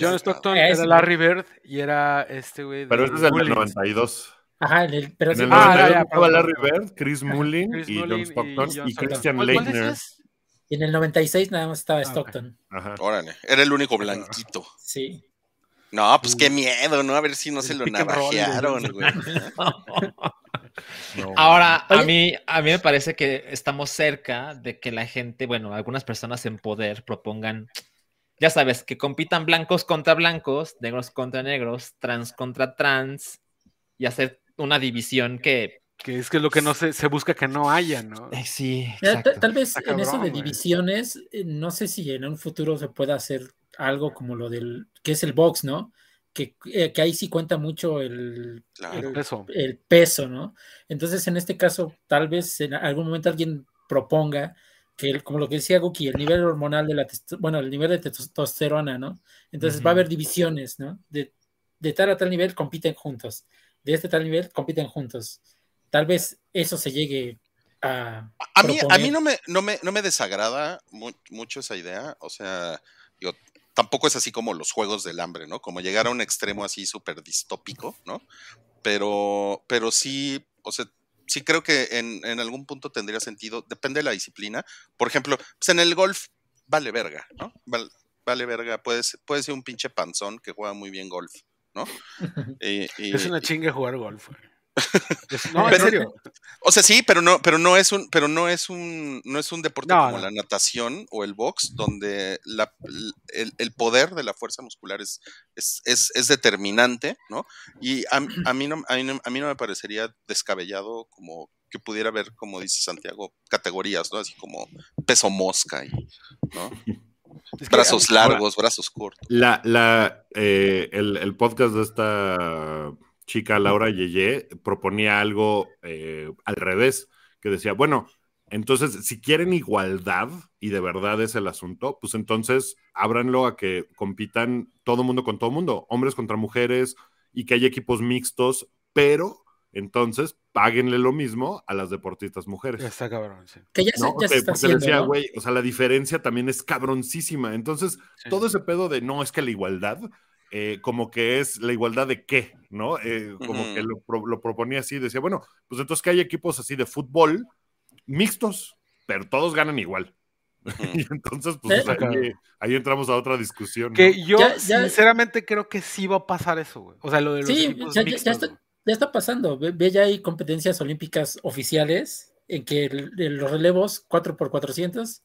John Stockton Eh, era Larry Bird y era este güey. Pero este es el del Mullins. 92. Ajá, en el, pero En el Ah, 92 ya, ya, estaba Larry. Bird, Chris Mullin Chris y John y Stockton John y. Christian ¿Cuál- cuál Leitner. y en el 96 nada más estaba Ah. Stockton. Ajá. Órale, era el único blanquito. Sí. No, pues qué miedo, ¿no? A ver si no se lo navajearon, güey. <laughs> No. Ahora, a mí, a mí me parece que estamos cerca de que la gente, bueno, algunas personas en poder propongan, ya sabes, que compitan blancos contra blancos, negros contra negros, trans contra trans, y hacer una división que... Que es que es lo que no se, se busca que no haya, ¿no? eh, sí, exacto. Tal vez en eso de divisiones, eh, no sé si en un futuro se pueda hacer algo como lo del, que es el box, ¿no? Que, eh, que ahí sí cuenta mucho el, Claro. el- Eso. el peso, ¿no? Entonces, en este caso, tal vez en algún momento alguien proponga que, el- como lo que decía Guki, el nivel hormonal de la, bueno, el nivel de testosterona, ¿no? Entonces va a haber divisiones, ¿no? De, de tal a tal nivel compiten juntos, de este tal nivel compiten juntos. Tal vez eso se llegue a... A mí, a mí no, me, no, me, no me desagrada mu- mucho esa idea. O sea, yo, tampoco es así como los juegos del hambre, ¿no? Como llegar a un extremo así súper distópico, ¿no? Pero, pero sí, o sea, sí creo que en, en algún punto tendría sentido, depende de la disciplina. Por ejemplo, pues en el golf vale verga, ¿no? Val- vale verga, puede ser, puede ser un pinche panzón que juega muy bien golf, ¿no? <laughs> Y- y- Es una chinga jugar golf. güey. <laughs> No, en serio. O sea, sí, pero no, pero no es un, pero no es un, no es un deporte No, como no. la natación o el box, donde la- el, el poder de la fuerza muscular es, es, es- es determinante, ¿no? Y a, a mí no, a, mí no, a mí no me parecería descabellado como que pudiera haber, como dice Santiago, categorías, ¿no? Así como peso mosca y, ¿no? <laughs> Es que, Brazos ahora- largos, brazos cortos. La, la, eh, el, el podcast de esta chica Laura Yeye proponía algo eh, al revés, que decía, bueno, entonces si quieren igualdad y de verdad es el asunto, pues entonces ábranlo a que compitan todo mundo con todo mundo, hombres contra mujeres y que haya equipos mixtos, pero entonces páguenle lo mismo a las deportistas mujeres. Está cabrón, sí. Que ya, se, ¿no? ya se está haciendo, decía, ¿no? güey, o sea, la diferencia también es cabroncísima. Entonces, Sí. todo ese pedo de no es que la igualdad, eh, como que es la igualdad de qué, ¿no? Eh, como que lo, pro- lo proponía así, decía, bueno, pues entonces que hay equipos así de fútbol mixtos, pero todos ganan igual. <laughs> Y entonces, pues Eh, ahí, ahí entramos a otra discusión. ¿no? Que yo Ya- ya- sinceramente creo que sí va a pasar eso, güey. O sea, lo de los Sí, equipos ya- ya- ya mixtos, está-. Ya está pasando. Ve, ve ya hay competencias olímpicas oficiales en que el- el- los relevos 4x400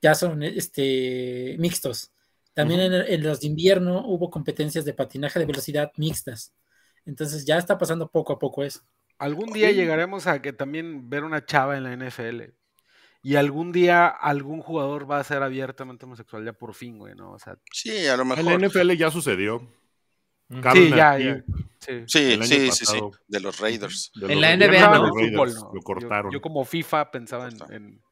ya son este, mixtos. También en, en los de invierno hubo competencias de patinaje de velocidad mixtas. Entonces ya está pasando poco a poco eso. Algún día Sí. llegaremos a que también ver una chava en la NFL. Y algún día algún jugador va a ser abiertamente homosexual ya por fin, güey, ¿no? O sea, Sí, a lo En la mejor. NFL ya sucedió. Sí, ya, ya. Sí. Sí, sí, sí. De los Raiders. de En los la NBA no. fútbol, ¿no? Lo Yo- cortaron. Yo, como FIFA pensaba en-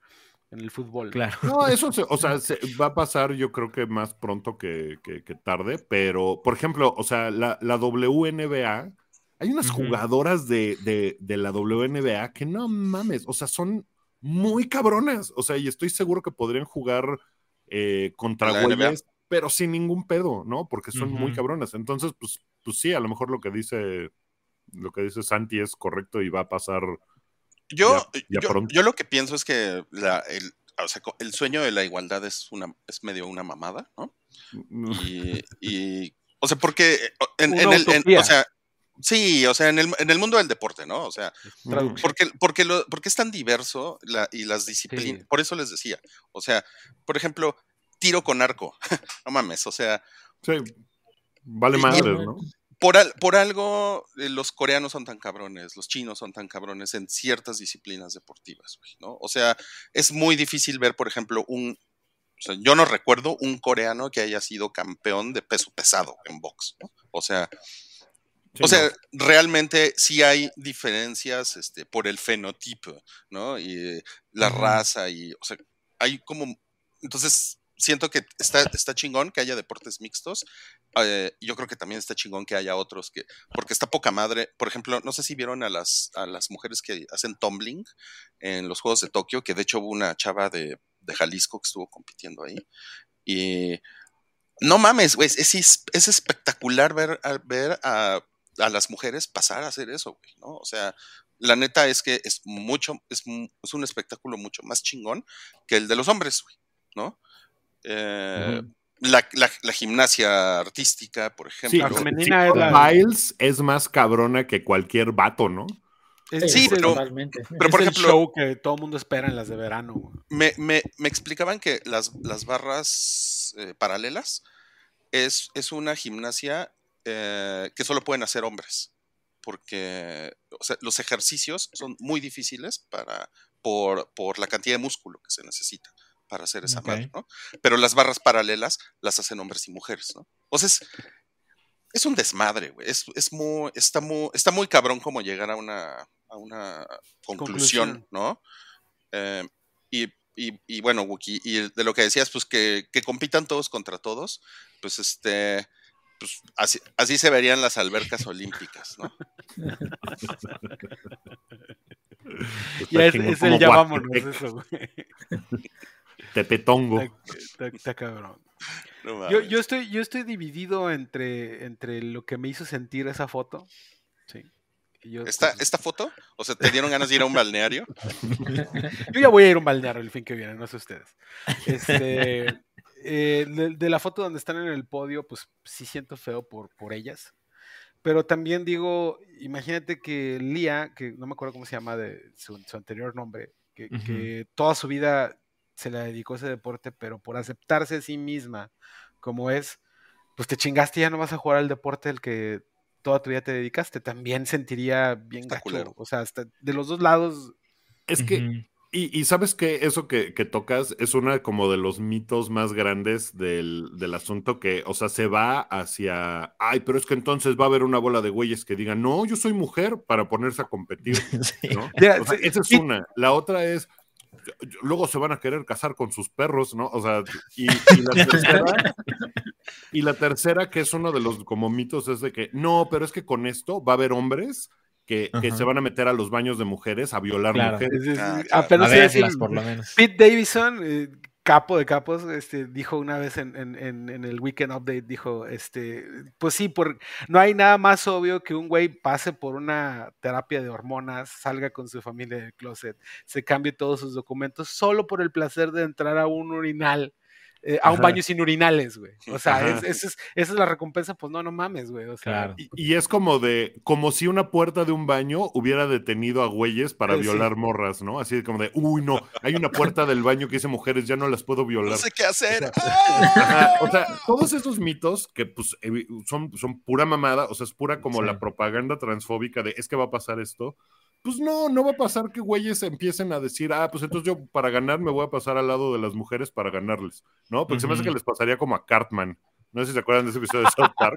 en el fútbol. Claro. No, eso se- o sea, <laughs> se- va a pasar yo creo que más pronto que, que- que tarde, pero por ejemplo, o sea, la, la WNBA, hay unas jugadoras de, de- de la WNBA que no mames, o sea, son muy cabronas, o sea, y estoy seguro que podrían jugar eh, contra güeyes, pero sin ningún pedo, ¿no? Porque son muy cabronas. Entonces, pues, pues sí, a lo mejor lo que dice lo que dice Santi es correcto y va a pasar Yo, Ya- ya yo, lo que pienso es que la- el, o sea, el sueño de la igualdad es una es medio una mamada, ¿no? Y, y, o sea, porque en, Una en el, en- o sea, sí, o sea, en el, en el mundo del deporte, ¿no? O sea, Traducción. porque, porque, lo, porque es tan diverso la, y las disciplinas, Sí. por eso les decía, o sea, por ejemplo, tiro con arco, <laughs> no mames, o sea, Sí, vale madres, ¿no? Por, al- por algo eh, los coreanos son tan cabrones, los chinos son tan cabrones en ciertas disciplinas deportivas, güey, ¿no? O sea, es muy difícil ver, por ejemplo, un... O sea, yo no recuerdo un coreano que haya sido campeón de peso pesado en box, ¿no? O sea, Sí, o sea, no. realmente sí hay diferencias este, por el fenotipo, ¿no? Y eh, la raza y, o sea, hay como... Entonces, siento que está, está chingón que haya deportes mixtos. Eh, yo creo que también está chingón que haya otros que... Porque está poca madre. Por ejemplo, no sé si vieron a las, a las mujeres que hacen tumbling en los Juegos de Tokio, que de hecho hubo una chava de, de Jalisco que estuvo compitiendo ahí. Y... No mames, güey, es, es, es espectacular ver, ver a, a las mujeres pasar a hacer eso, güey, ¿no? O sea, la neta es que es mucho, es, es un espectáculo mucho más chingón que el de los hombres, güey, ¿no? Eh. La, la- la gimnasia artística, por Sí, ejemplo. La femenina es la- Biles es más cabrona que cualquier vato, ¿no? Es, Sí, es el- pero- totalmente. pero por es el ejemplo- show que todo el mundo espera en las de verano. me, me- me explicaban que las, las barras eh, paralelas es, es una gimnasia eh, que solo pueden hacer hombres, porque o sea, los ejercicios son muy difíciles para, por, por la cantidad de músculo que se necesita para hacer esa madre, ¿no? Pero las barras paralelas las hacen hombres y mujeres, ¿no? O sea, es, es un desmadre, güey. Es, es muy, está, muy, está muy cabrón como llegar a una, a una conclusión, Conclusión. ¿no? Eh, y, y- y bueno, Wookie, y de lo que decías, pues que, que compitan todos contra todos, pues este, pues así, así se verían las albercas olímpicas, ¿no? <laughs> Ya es, es el ya vámonos, eso, güey. <laughs> Tepetongo. Está, está- está cabrón. <laughs> No Yo, estoy, yo estoy dividido entre, entre lo que me hizo sentir esa foto. Sí. Yo, ¿Esta, pues, ¿Esta foto? O sea, ¿te dieron ganas de ir a un balneario? <laughs> yo ya voy a ir a un balneario el fin que viene, no sé ustedes. Este, eh, de, de la foto donde están en el podio, pues sí siento feo por, por ellas. Pero también digo, imagínate que Lía, que no me acuerdo cómo se llama de su, su anterior nombre, que toda su vida se la dedicó a ese deporte, pero por aceptarse a sí misma como es, pues te chingaste y ya no vas a jugar al deporte del que toda tu vida te dedicaste. También sentiría bien gacho. O sea, hasta de los dos lados. Es que, y, y sabes que eso que, que tocas es una como de los mitos más grandes del, del asunto que, o sea, se va hacia, ay, pero es que entonces va a haber una bola de güeyes que digan, no, yo soy mujer para ponerse a competir, <laughs> Sí. ¿no? Mira, O sea, sí, esa es una. La otra es, luego se van a querer casar con sus perros, ¿no? O sea, y, <laughs> y la tercera, y la tercera, que es uno de los como mitos, es de que, no, pero es que con esto va a haber hombres que, se van a meter a los baños de mujeres a violar Claro. mujeres. es- es- Ah, claro. a verlas, por lo menos. Pete Davidson, eh, capo de capos, este, dijo una vez en, en- en- el Weekend Update, dijo, este, pues sí, por, no hay nada más obvio que un güey pase por una terapia de hormonas, salga con su familia del closet, se cambie todos sus documentos, solo por el placer de entrar a un urinal eh, a un Ajá. baño sin urinales, güey. O sea, Ajá. es- es- es- esa es la recompensa, pues no, no mames, güey. O sea, Claro. Y, y es como de, como si una puerta de un baño hubiera detenido a güeyes para Eh, sí. violar morras, ¿no? Así como de, uy, no, hay una puerta del baño que dice mujeres, ya no las puedo No violar. sé qué hacer. Ajá, ¡Ah! o sea, todos esos mitos que pues son, son pura mamada, o sea, es pura como Sí. la propaganda transfóbica de es que va a pasar esto. Pues no, no va a pasar que güeyes empiecen a decir, ah, pues entonces yo para ganar me voy a pasar al lado de las mujeres para ganarles, ¿no? Porque se me hace que les pasaría como a Cartman. No sé si se acuerdan de ese episodio de South Park,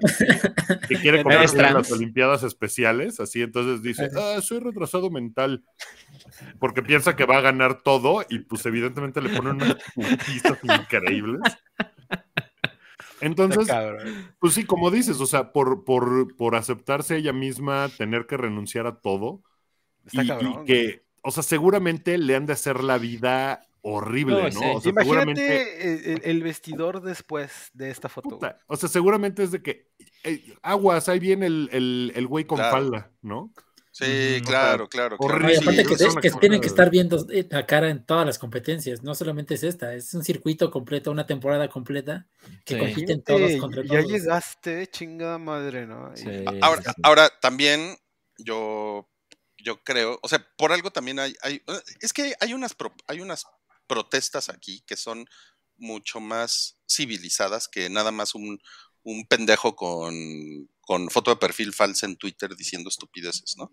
que <laughs> quiere ¿Eres competir en las? Olimpiadas Especiales, así entonces dice, ah, soy retrasado mental, porque piensa que va a ganar todo y pues evidentemente le ponen unas putizas increíbles. Entonces, pues sí, como dices, o sea, por, por, por aceptarse ella misma, tener que renunciar a todo, Está y, y cabrón. güey. que, o sea, seguramente le han de hacer la vida horrible, No, ¿no? sí. O sea, Imagínate seguramente, el, el vestidor después de esta foto. puta, o sea, seguramente es de que, eh, aguas, ahí viene el, el, el güey con Claro. falda, ¿no? Sí, claro, claro. claro. Horrible. aparte Sí, que, es que tienen que estar viendo eh, la cara en todas las competencias, no solamente es esta, es un circuito completo, una temporada completa que Sí. compiten todos Fíjate, contra ya todos. llegaste, chingada madre, ¿no? Sí, Ahora, sí, sí. ahora también yo, yo creo, o sea, por algo también hay, hay eh, es que hay unas, pro- hay unas protestas aquí que son mucho más civilizadas que nada más un, un pendejo con, con foto de perfil falsa en Twitter diciendo estupideces, ¿no?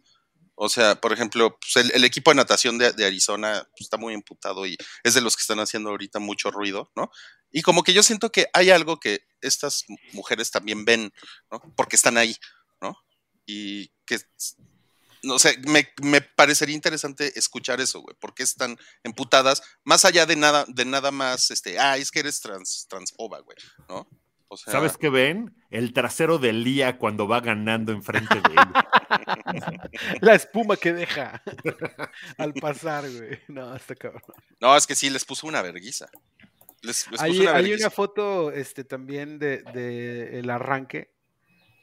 O sea, por ejemplo, pues, el, equipo de natación de, Arizona pues, está muy emputado y es de los que están haciendo ahorita mucho ruido, ¿no? Y como que yo siento que hay algo que estas mujeres también ven, ¿no? Porque están ahí, ¿no? Y que, no sé, me, me parecería interesante escuchar eso, güey, porque están emputadas, más allá de nada, de nada más, este, ah, es que eres trans, transfoba, güey, ¿no? O sea, ¿Sabes qué ven? El trasero de Lía cuando va ganando enfrente de ella. <laughs> La espuma que deja al pasar, güey. No, está cabrón. no, es que sí, les puso una verguiza. Les, les puso Hay, una hay verguiza. una foto este, también de, de el arranque,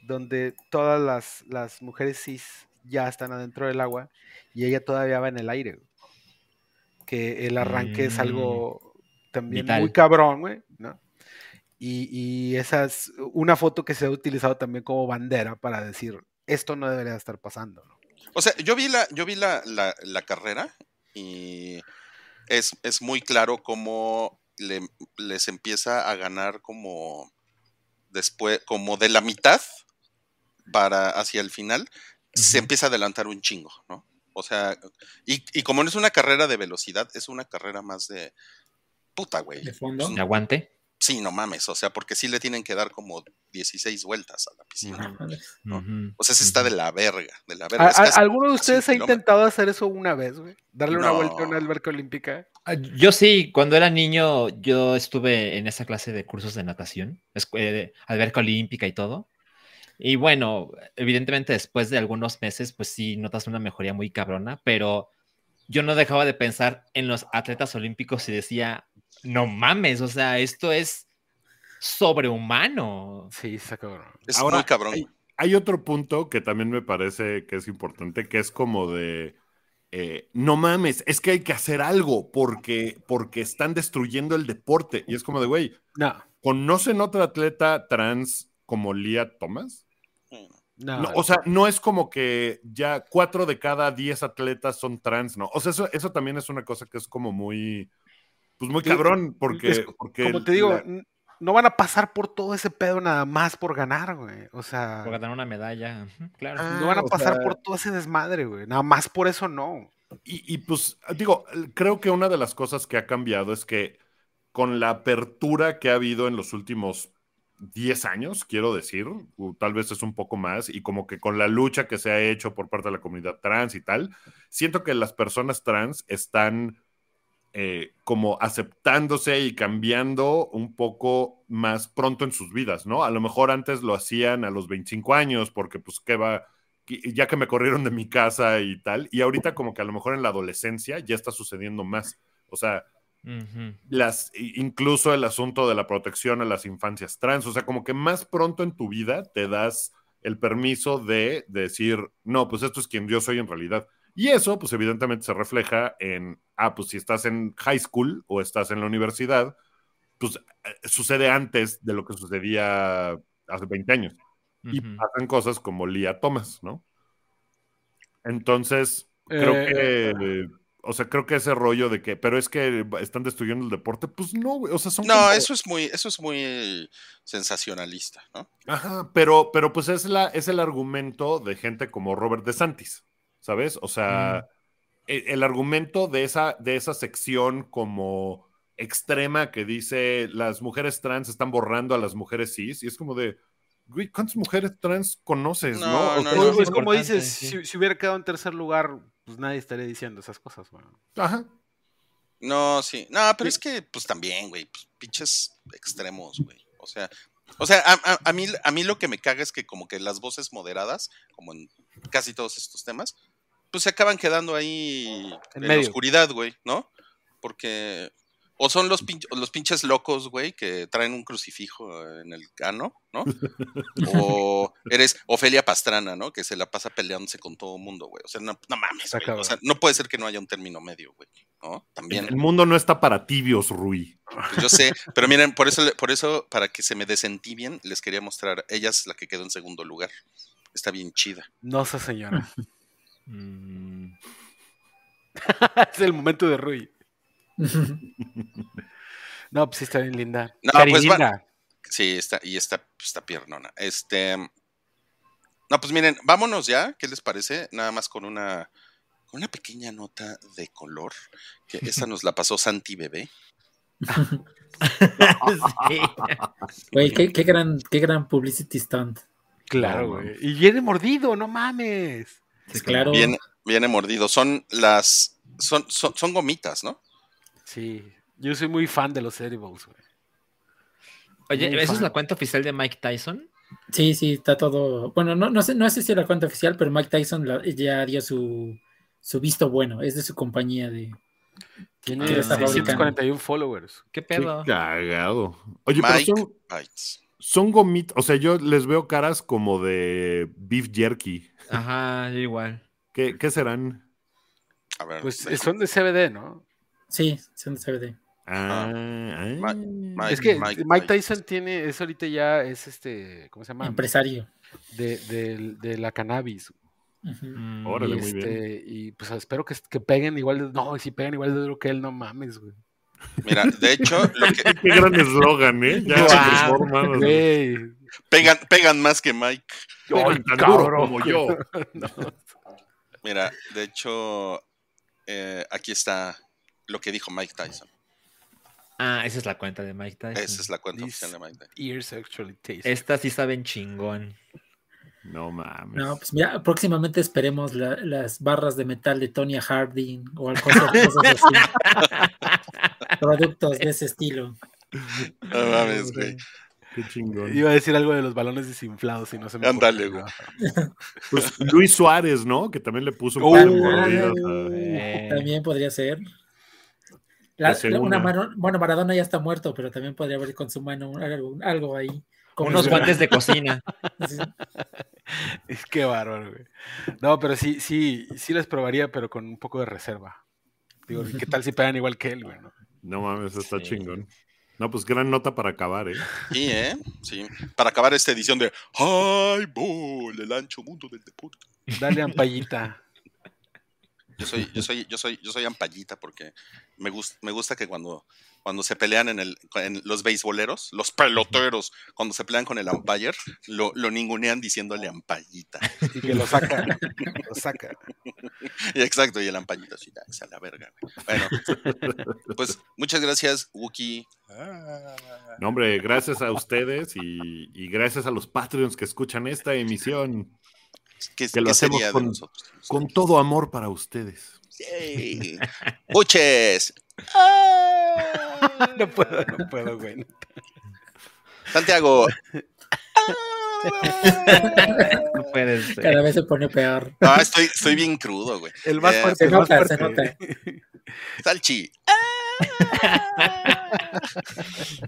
donde todas las, las mujeres cis ya están adentro del agua y ella todavía va en el aire. güey. Que el arranque es algo también Vital. muy cabrón, güey, ¿no? Y, y esa es una foto que se ha utilizado también como bandera para decir, esto no debería estar pasando, ¿no? O sea, yo vi la, yo vi la, la, la carrera y es, es muy claro cómo le- les empieza a ganar como después, como de la mitad para hacia el final, se empieza a adelantar un chingo, ¿no? O sea, y, y como no es una carrera de velocidad, es una carrera más de puta, güey. De fondo. ¿Me aguante? Sí, no mames, o sea, porque sí le tienen que dar como 16 vueltas a la piscina. O sea, se está de la verga, de la ¿A- verga. ¿Alguno de ustedes ha intentado hacer eso una vez, güey? Darle una vuelta a una alberca olímpica. Ah, Yo sí, cuando era niño, yo estuve en esa clase de cursos de natación, eh, alberca olímpica y todo. Y bueno, evidentemente después de algunos meses, pues sí notas una mejoría muy cabrona, pero yo no dejaba de pensar en los atletas olímpicos y decía, no mames, o sea, esto es sobrehumano. Sí, está cabrón. Es Ahora, muy cabrón. Hay, hay otro punto que también me parece que es importante, que es como de, eh, no mames, es que hay que hacer algo porque, porque están destruyendo el deporte. Y es como de, güey, No, ¿conocen otra atleta trans como Lia Thomas? No. No, o sea, no es como que ya cuatro de cada diez atletas son trans, ¿no? O sea, eso, eso también es una cosa que es como muy, pues muy Sí, cabrón, porque... Es porque como te digo, la- no van a pasar por todo ese pedo nada más por ganar, güey. O sea, Por ganar una medalla, claro. Ah, no van a pasar sea- por todo ese desmadre, güey. Nada más por eso no. Y, y, pues digo, creo que una de las cosas que ha cambiado es que con la apertura que ha habido en los últimos 10 años, quiero decir, tal vez es un poco más, y como que con la lucha que se ha hecho por parte de la comunidad trans y tal, siento que las personas trans están eh, como aceptándose y cambiando un poco más pronto en sus vidas, ¿no? A lo mejor antes lo hacían a los 25 años porque pues qué va, ya que me corrieron de mi casa y tal, y ahorita como que a lo mejor en la adolescencia ya está sucediendo más. O sea, Las, incluso el asunto de la protección a las infancias trans, o sea, como que más pronto en tu vida te das el permiso de, decir, no, pues esto es quien yo soy en realidad. Y eso, pues evidentemente se refleja en, ah, pues si estás en high school o estás en la universidad, pues eh, sucede antes de lo que sucedía hace 20 años. Y pasan cosas como Lía Thomas, ¿no? Entonces, creo Eh, que, o sea, creo que ese rollo de que, pero es que están destruyendo el deporte, pues no, güey, o sea, son No, como- eso es muy, eso es muy sensacionalista, ¿no? Ajá, pero, pero pues es, la, es el argumento de gente como Robert DeSantis, ¿sabes? O sea, e- el, argumento de esa, de esa sección como extrema que dice las mujeres trans están borrando a las mujeres cis, y es como de, güey, ¿cuántas mujeres trans conoces, no? No, no, no. Pues, pues, como dices, sí. si, si hubiera quedado en tercer lugar, pues nadie estaría diciendo esas cosas, güey. Ajá. No, sí. No, pero es que, pues también, güey, pues, pinches extremos, güey. O sea, o sea, a, a- a mí, a mí lo que me caga es que como que las voces moderadas, como en casi todos estos temas, pues se acaban quedando ahí En en, la oscuridad, güey, ¿no? Porque o son los, pinch- los pinches locos, güey, que traen un crucifijo en el cano, ¿no? O eres Ofelia Pastrana, ¿no? Que se la pasa peleándose con todo el mundo, güey. O sea, no, no mames, güey. O sea, no puede ser que no haya un término medio, güey, ¿no? También. El mundo no está para tibios, Rui. Pues yo sé, pero miren, por eso, por eso, para que se me desentibien, les quería mostrar. Ella es la que quedó en segundo lugar. Está bien chida. No esa señora. Mm, <laughs> es el momento de Rui. <laughs> No, pues sí está bien linda. No, pues, va- linda. Sí, está, y está, está piernona. Este. No, pues miren, vámonos ya. ¿Qué les parece? Nada más con una, con una pequeña nota de color. Que esta nos la pasó Santi Bebé. <laughs> sí. Güey, qué, qué gran, qué gran publicity stunt. Claro, güey. Y viene mordido, no mames. Pues claro. Viene, viene mordido. Son las. Son, son, son gomitas, ¿no? Sí. Yo soy muy fan de los edibles, güey. Oye, Muy ¿esa es la cuenta oficial de Mike Tyson? Sí, sí, está todo. Bueno, no, no sé, no sé si es la cuenta oficial, pero Mike Tyson la- ya dio su, su visto bueno. Es de su compañía de. Tiene Ah, está 641 followers. ¿Qué Qué pedo? cagado. Oye, Mike pero son, Bites. son gomitas, o sea, yo les veo caras como de beef jerky. Ajá, yo igual. ¿Qué, qué serán? A ver. Pues son de CBD, ¿no? Sí, son de CBD. Ah, Mike- ah. Mike- es que Mike. Tyson tiene, es ahorita ya, es este, ¿cómo se llama? Empresario. De, de- de la cannabis. Mm, Órale, y, muy bien. este, y pues espero que, que peguen igual de, no, si pegan igual de duro que él, no mames, güey. Mira, de hecho, <laughs> lo que Qué gran eslogan, ¿eh? Ya, favor, mano. Güey. pegan, pegan más que Mike. Pegan tan cabrón. duro como yo. <laughs> Mira, de hecho, eh, aquí está lo que dijo Mike Tyson. Ah, esa es la cuenta de Mike Tyson. Esa es la cuenta This- oficial de Mike Tyson. Ears actually taste. Estas sí saben chingón. No mames. No, pues mira, próximamente esperemos la- las barras de metal de Tonya Harding o algo cosas, cosas así. <laughs> Productos de ese estilo. No mames, güey. Qué chingón. Iba a decir algo de los balones desinflados y no se me Ándale, ocurrió. Pues Luis Suárez, ¿no? Que también le puso un Oh, par de También podría ser. La- la- una mano- bueno, Maradona ya está muerto, pero también podría haber con su mano algo, algo ahí. como unos guantes de cocina. <laughs> Sí. <laughs> Es que bárbaro, güey. No, pero sí, sí, sí les probaría, pero con un poco de reserva. Digo, ¿qué tal si pegan igual que él, güey? no? No mames, está Sí. chingón. No, pues gran nota para acabar, ¿eh? Sí, ¿eh? Sí. Para acabar esta edición de Highball, el ancho mundo del deporte. Dale ampallita. Yo soy, yo soy, yo soy, yo soy ampallita porque me gusta, me gusta que cuando, cuando se pelean en el, en los beisboleros, los peloteros, cuando se pelean con el umpire, lo, lo ningunean diciéndole ampallita. Y que lo saca. Lo saca. <laughs> Y exacto, y el "Ah, es a la verga. güey". Bueno, pues muchas gracias, Wookie. No, hombre, gracias a ustedes y, y gracias a los Patreons que escuchan esta emisión. ¿Qué, Que lo qué hacemos sería de con- nosotros? Con todo amor para ustedes. Yay. ¡Buches! <laughs> No puedo, no puedo, güey. Santiago. <laughs> No puede ser. Cada vez se pone peor. Ah, estoy, estoy bien crudo, güey. El más Eh, fuerte, Se el más nota, se fuerte. Salchi. <laughs>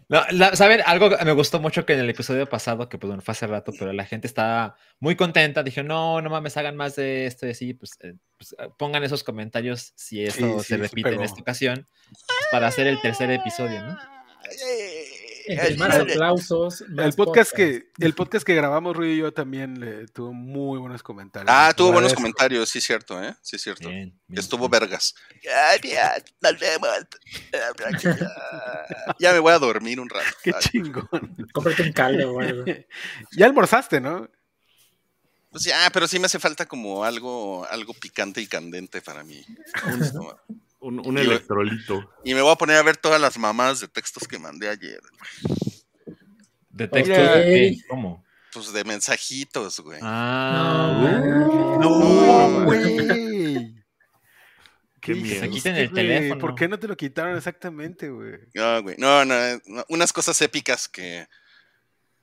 No, la- ¿Saben? Algo que me gustó mucho que en el episodio pasado, que pues bueno, fue hace rato, pero la gente estaba muy contenta. Dije, no, no mames, hagan más de esto y así. Pues, eh, pues, eh, pongan esos comentarios si esto Sí, se sí repite en esta ocasión, pues, para hacer el tercer episodio, ¿no? Más aplausos, más El podcast, que, el podcast que grabamos, Rudy y yo, también le tuvo muy buenos comentarios. Ah, tuvo buenos comentarios, sí, cierto, ¿eh? Sí, cierto. Bien, bien. Estuvo vergas. Ya, me voy a dormir un rato. Qué Ay, chingón. Cómprate un caldo o algo. <laughs> ya almorzaste, ¿no? Pues ya, pero sí me hace falta como algo, algo picante y candente para mí. Un, un Y- electrolito. Y me voy a poner a ver todas las mamadas de textos que mandé ayer. ¿De texto? Ok. de qué? ¿Cómo? Pues de mensajitos, güey. Ah, No, No, no, güey. Qué ¿Qué miedo. Se quiten el güey? teléfono. ¿Por qué no te lo quitaron exactamente, güey? No, güey. No, no, no, unas cosas épicas que.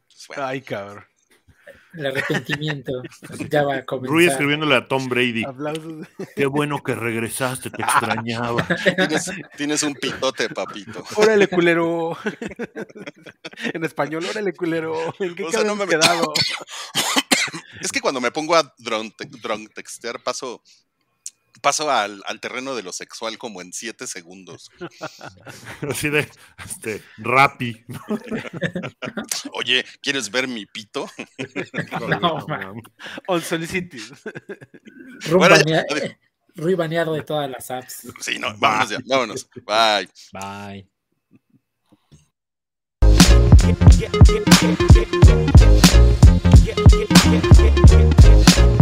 pues, bueno. Ay, cabrón. El arrepentimiento ya va a comenzar. Rui escribiéndole a Tom Brady. Aplausos. Qué bueno que regresaste, te extrañaba. Tienes, tienes un pitote, papito. Órale, culero. en español, órale, culero. ¿En qué O sea, no me- quedado? <laughs> Es que cuando me pongo a drone, drone textear, paso, paso al, al terreno de lo sexual como en siete segundos. Así de, este, Rappi. Oye, ¿quieres ver mi pito? No, man. Unsolicited. Bueno, eh, Rui baneado de todas las apps. Sí, no, vámonos ya, vámonos. Bye. Bye. yeah, yeah, yeah, yeah.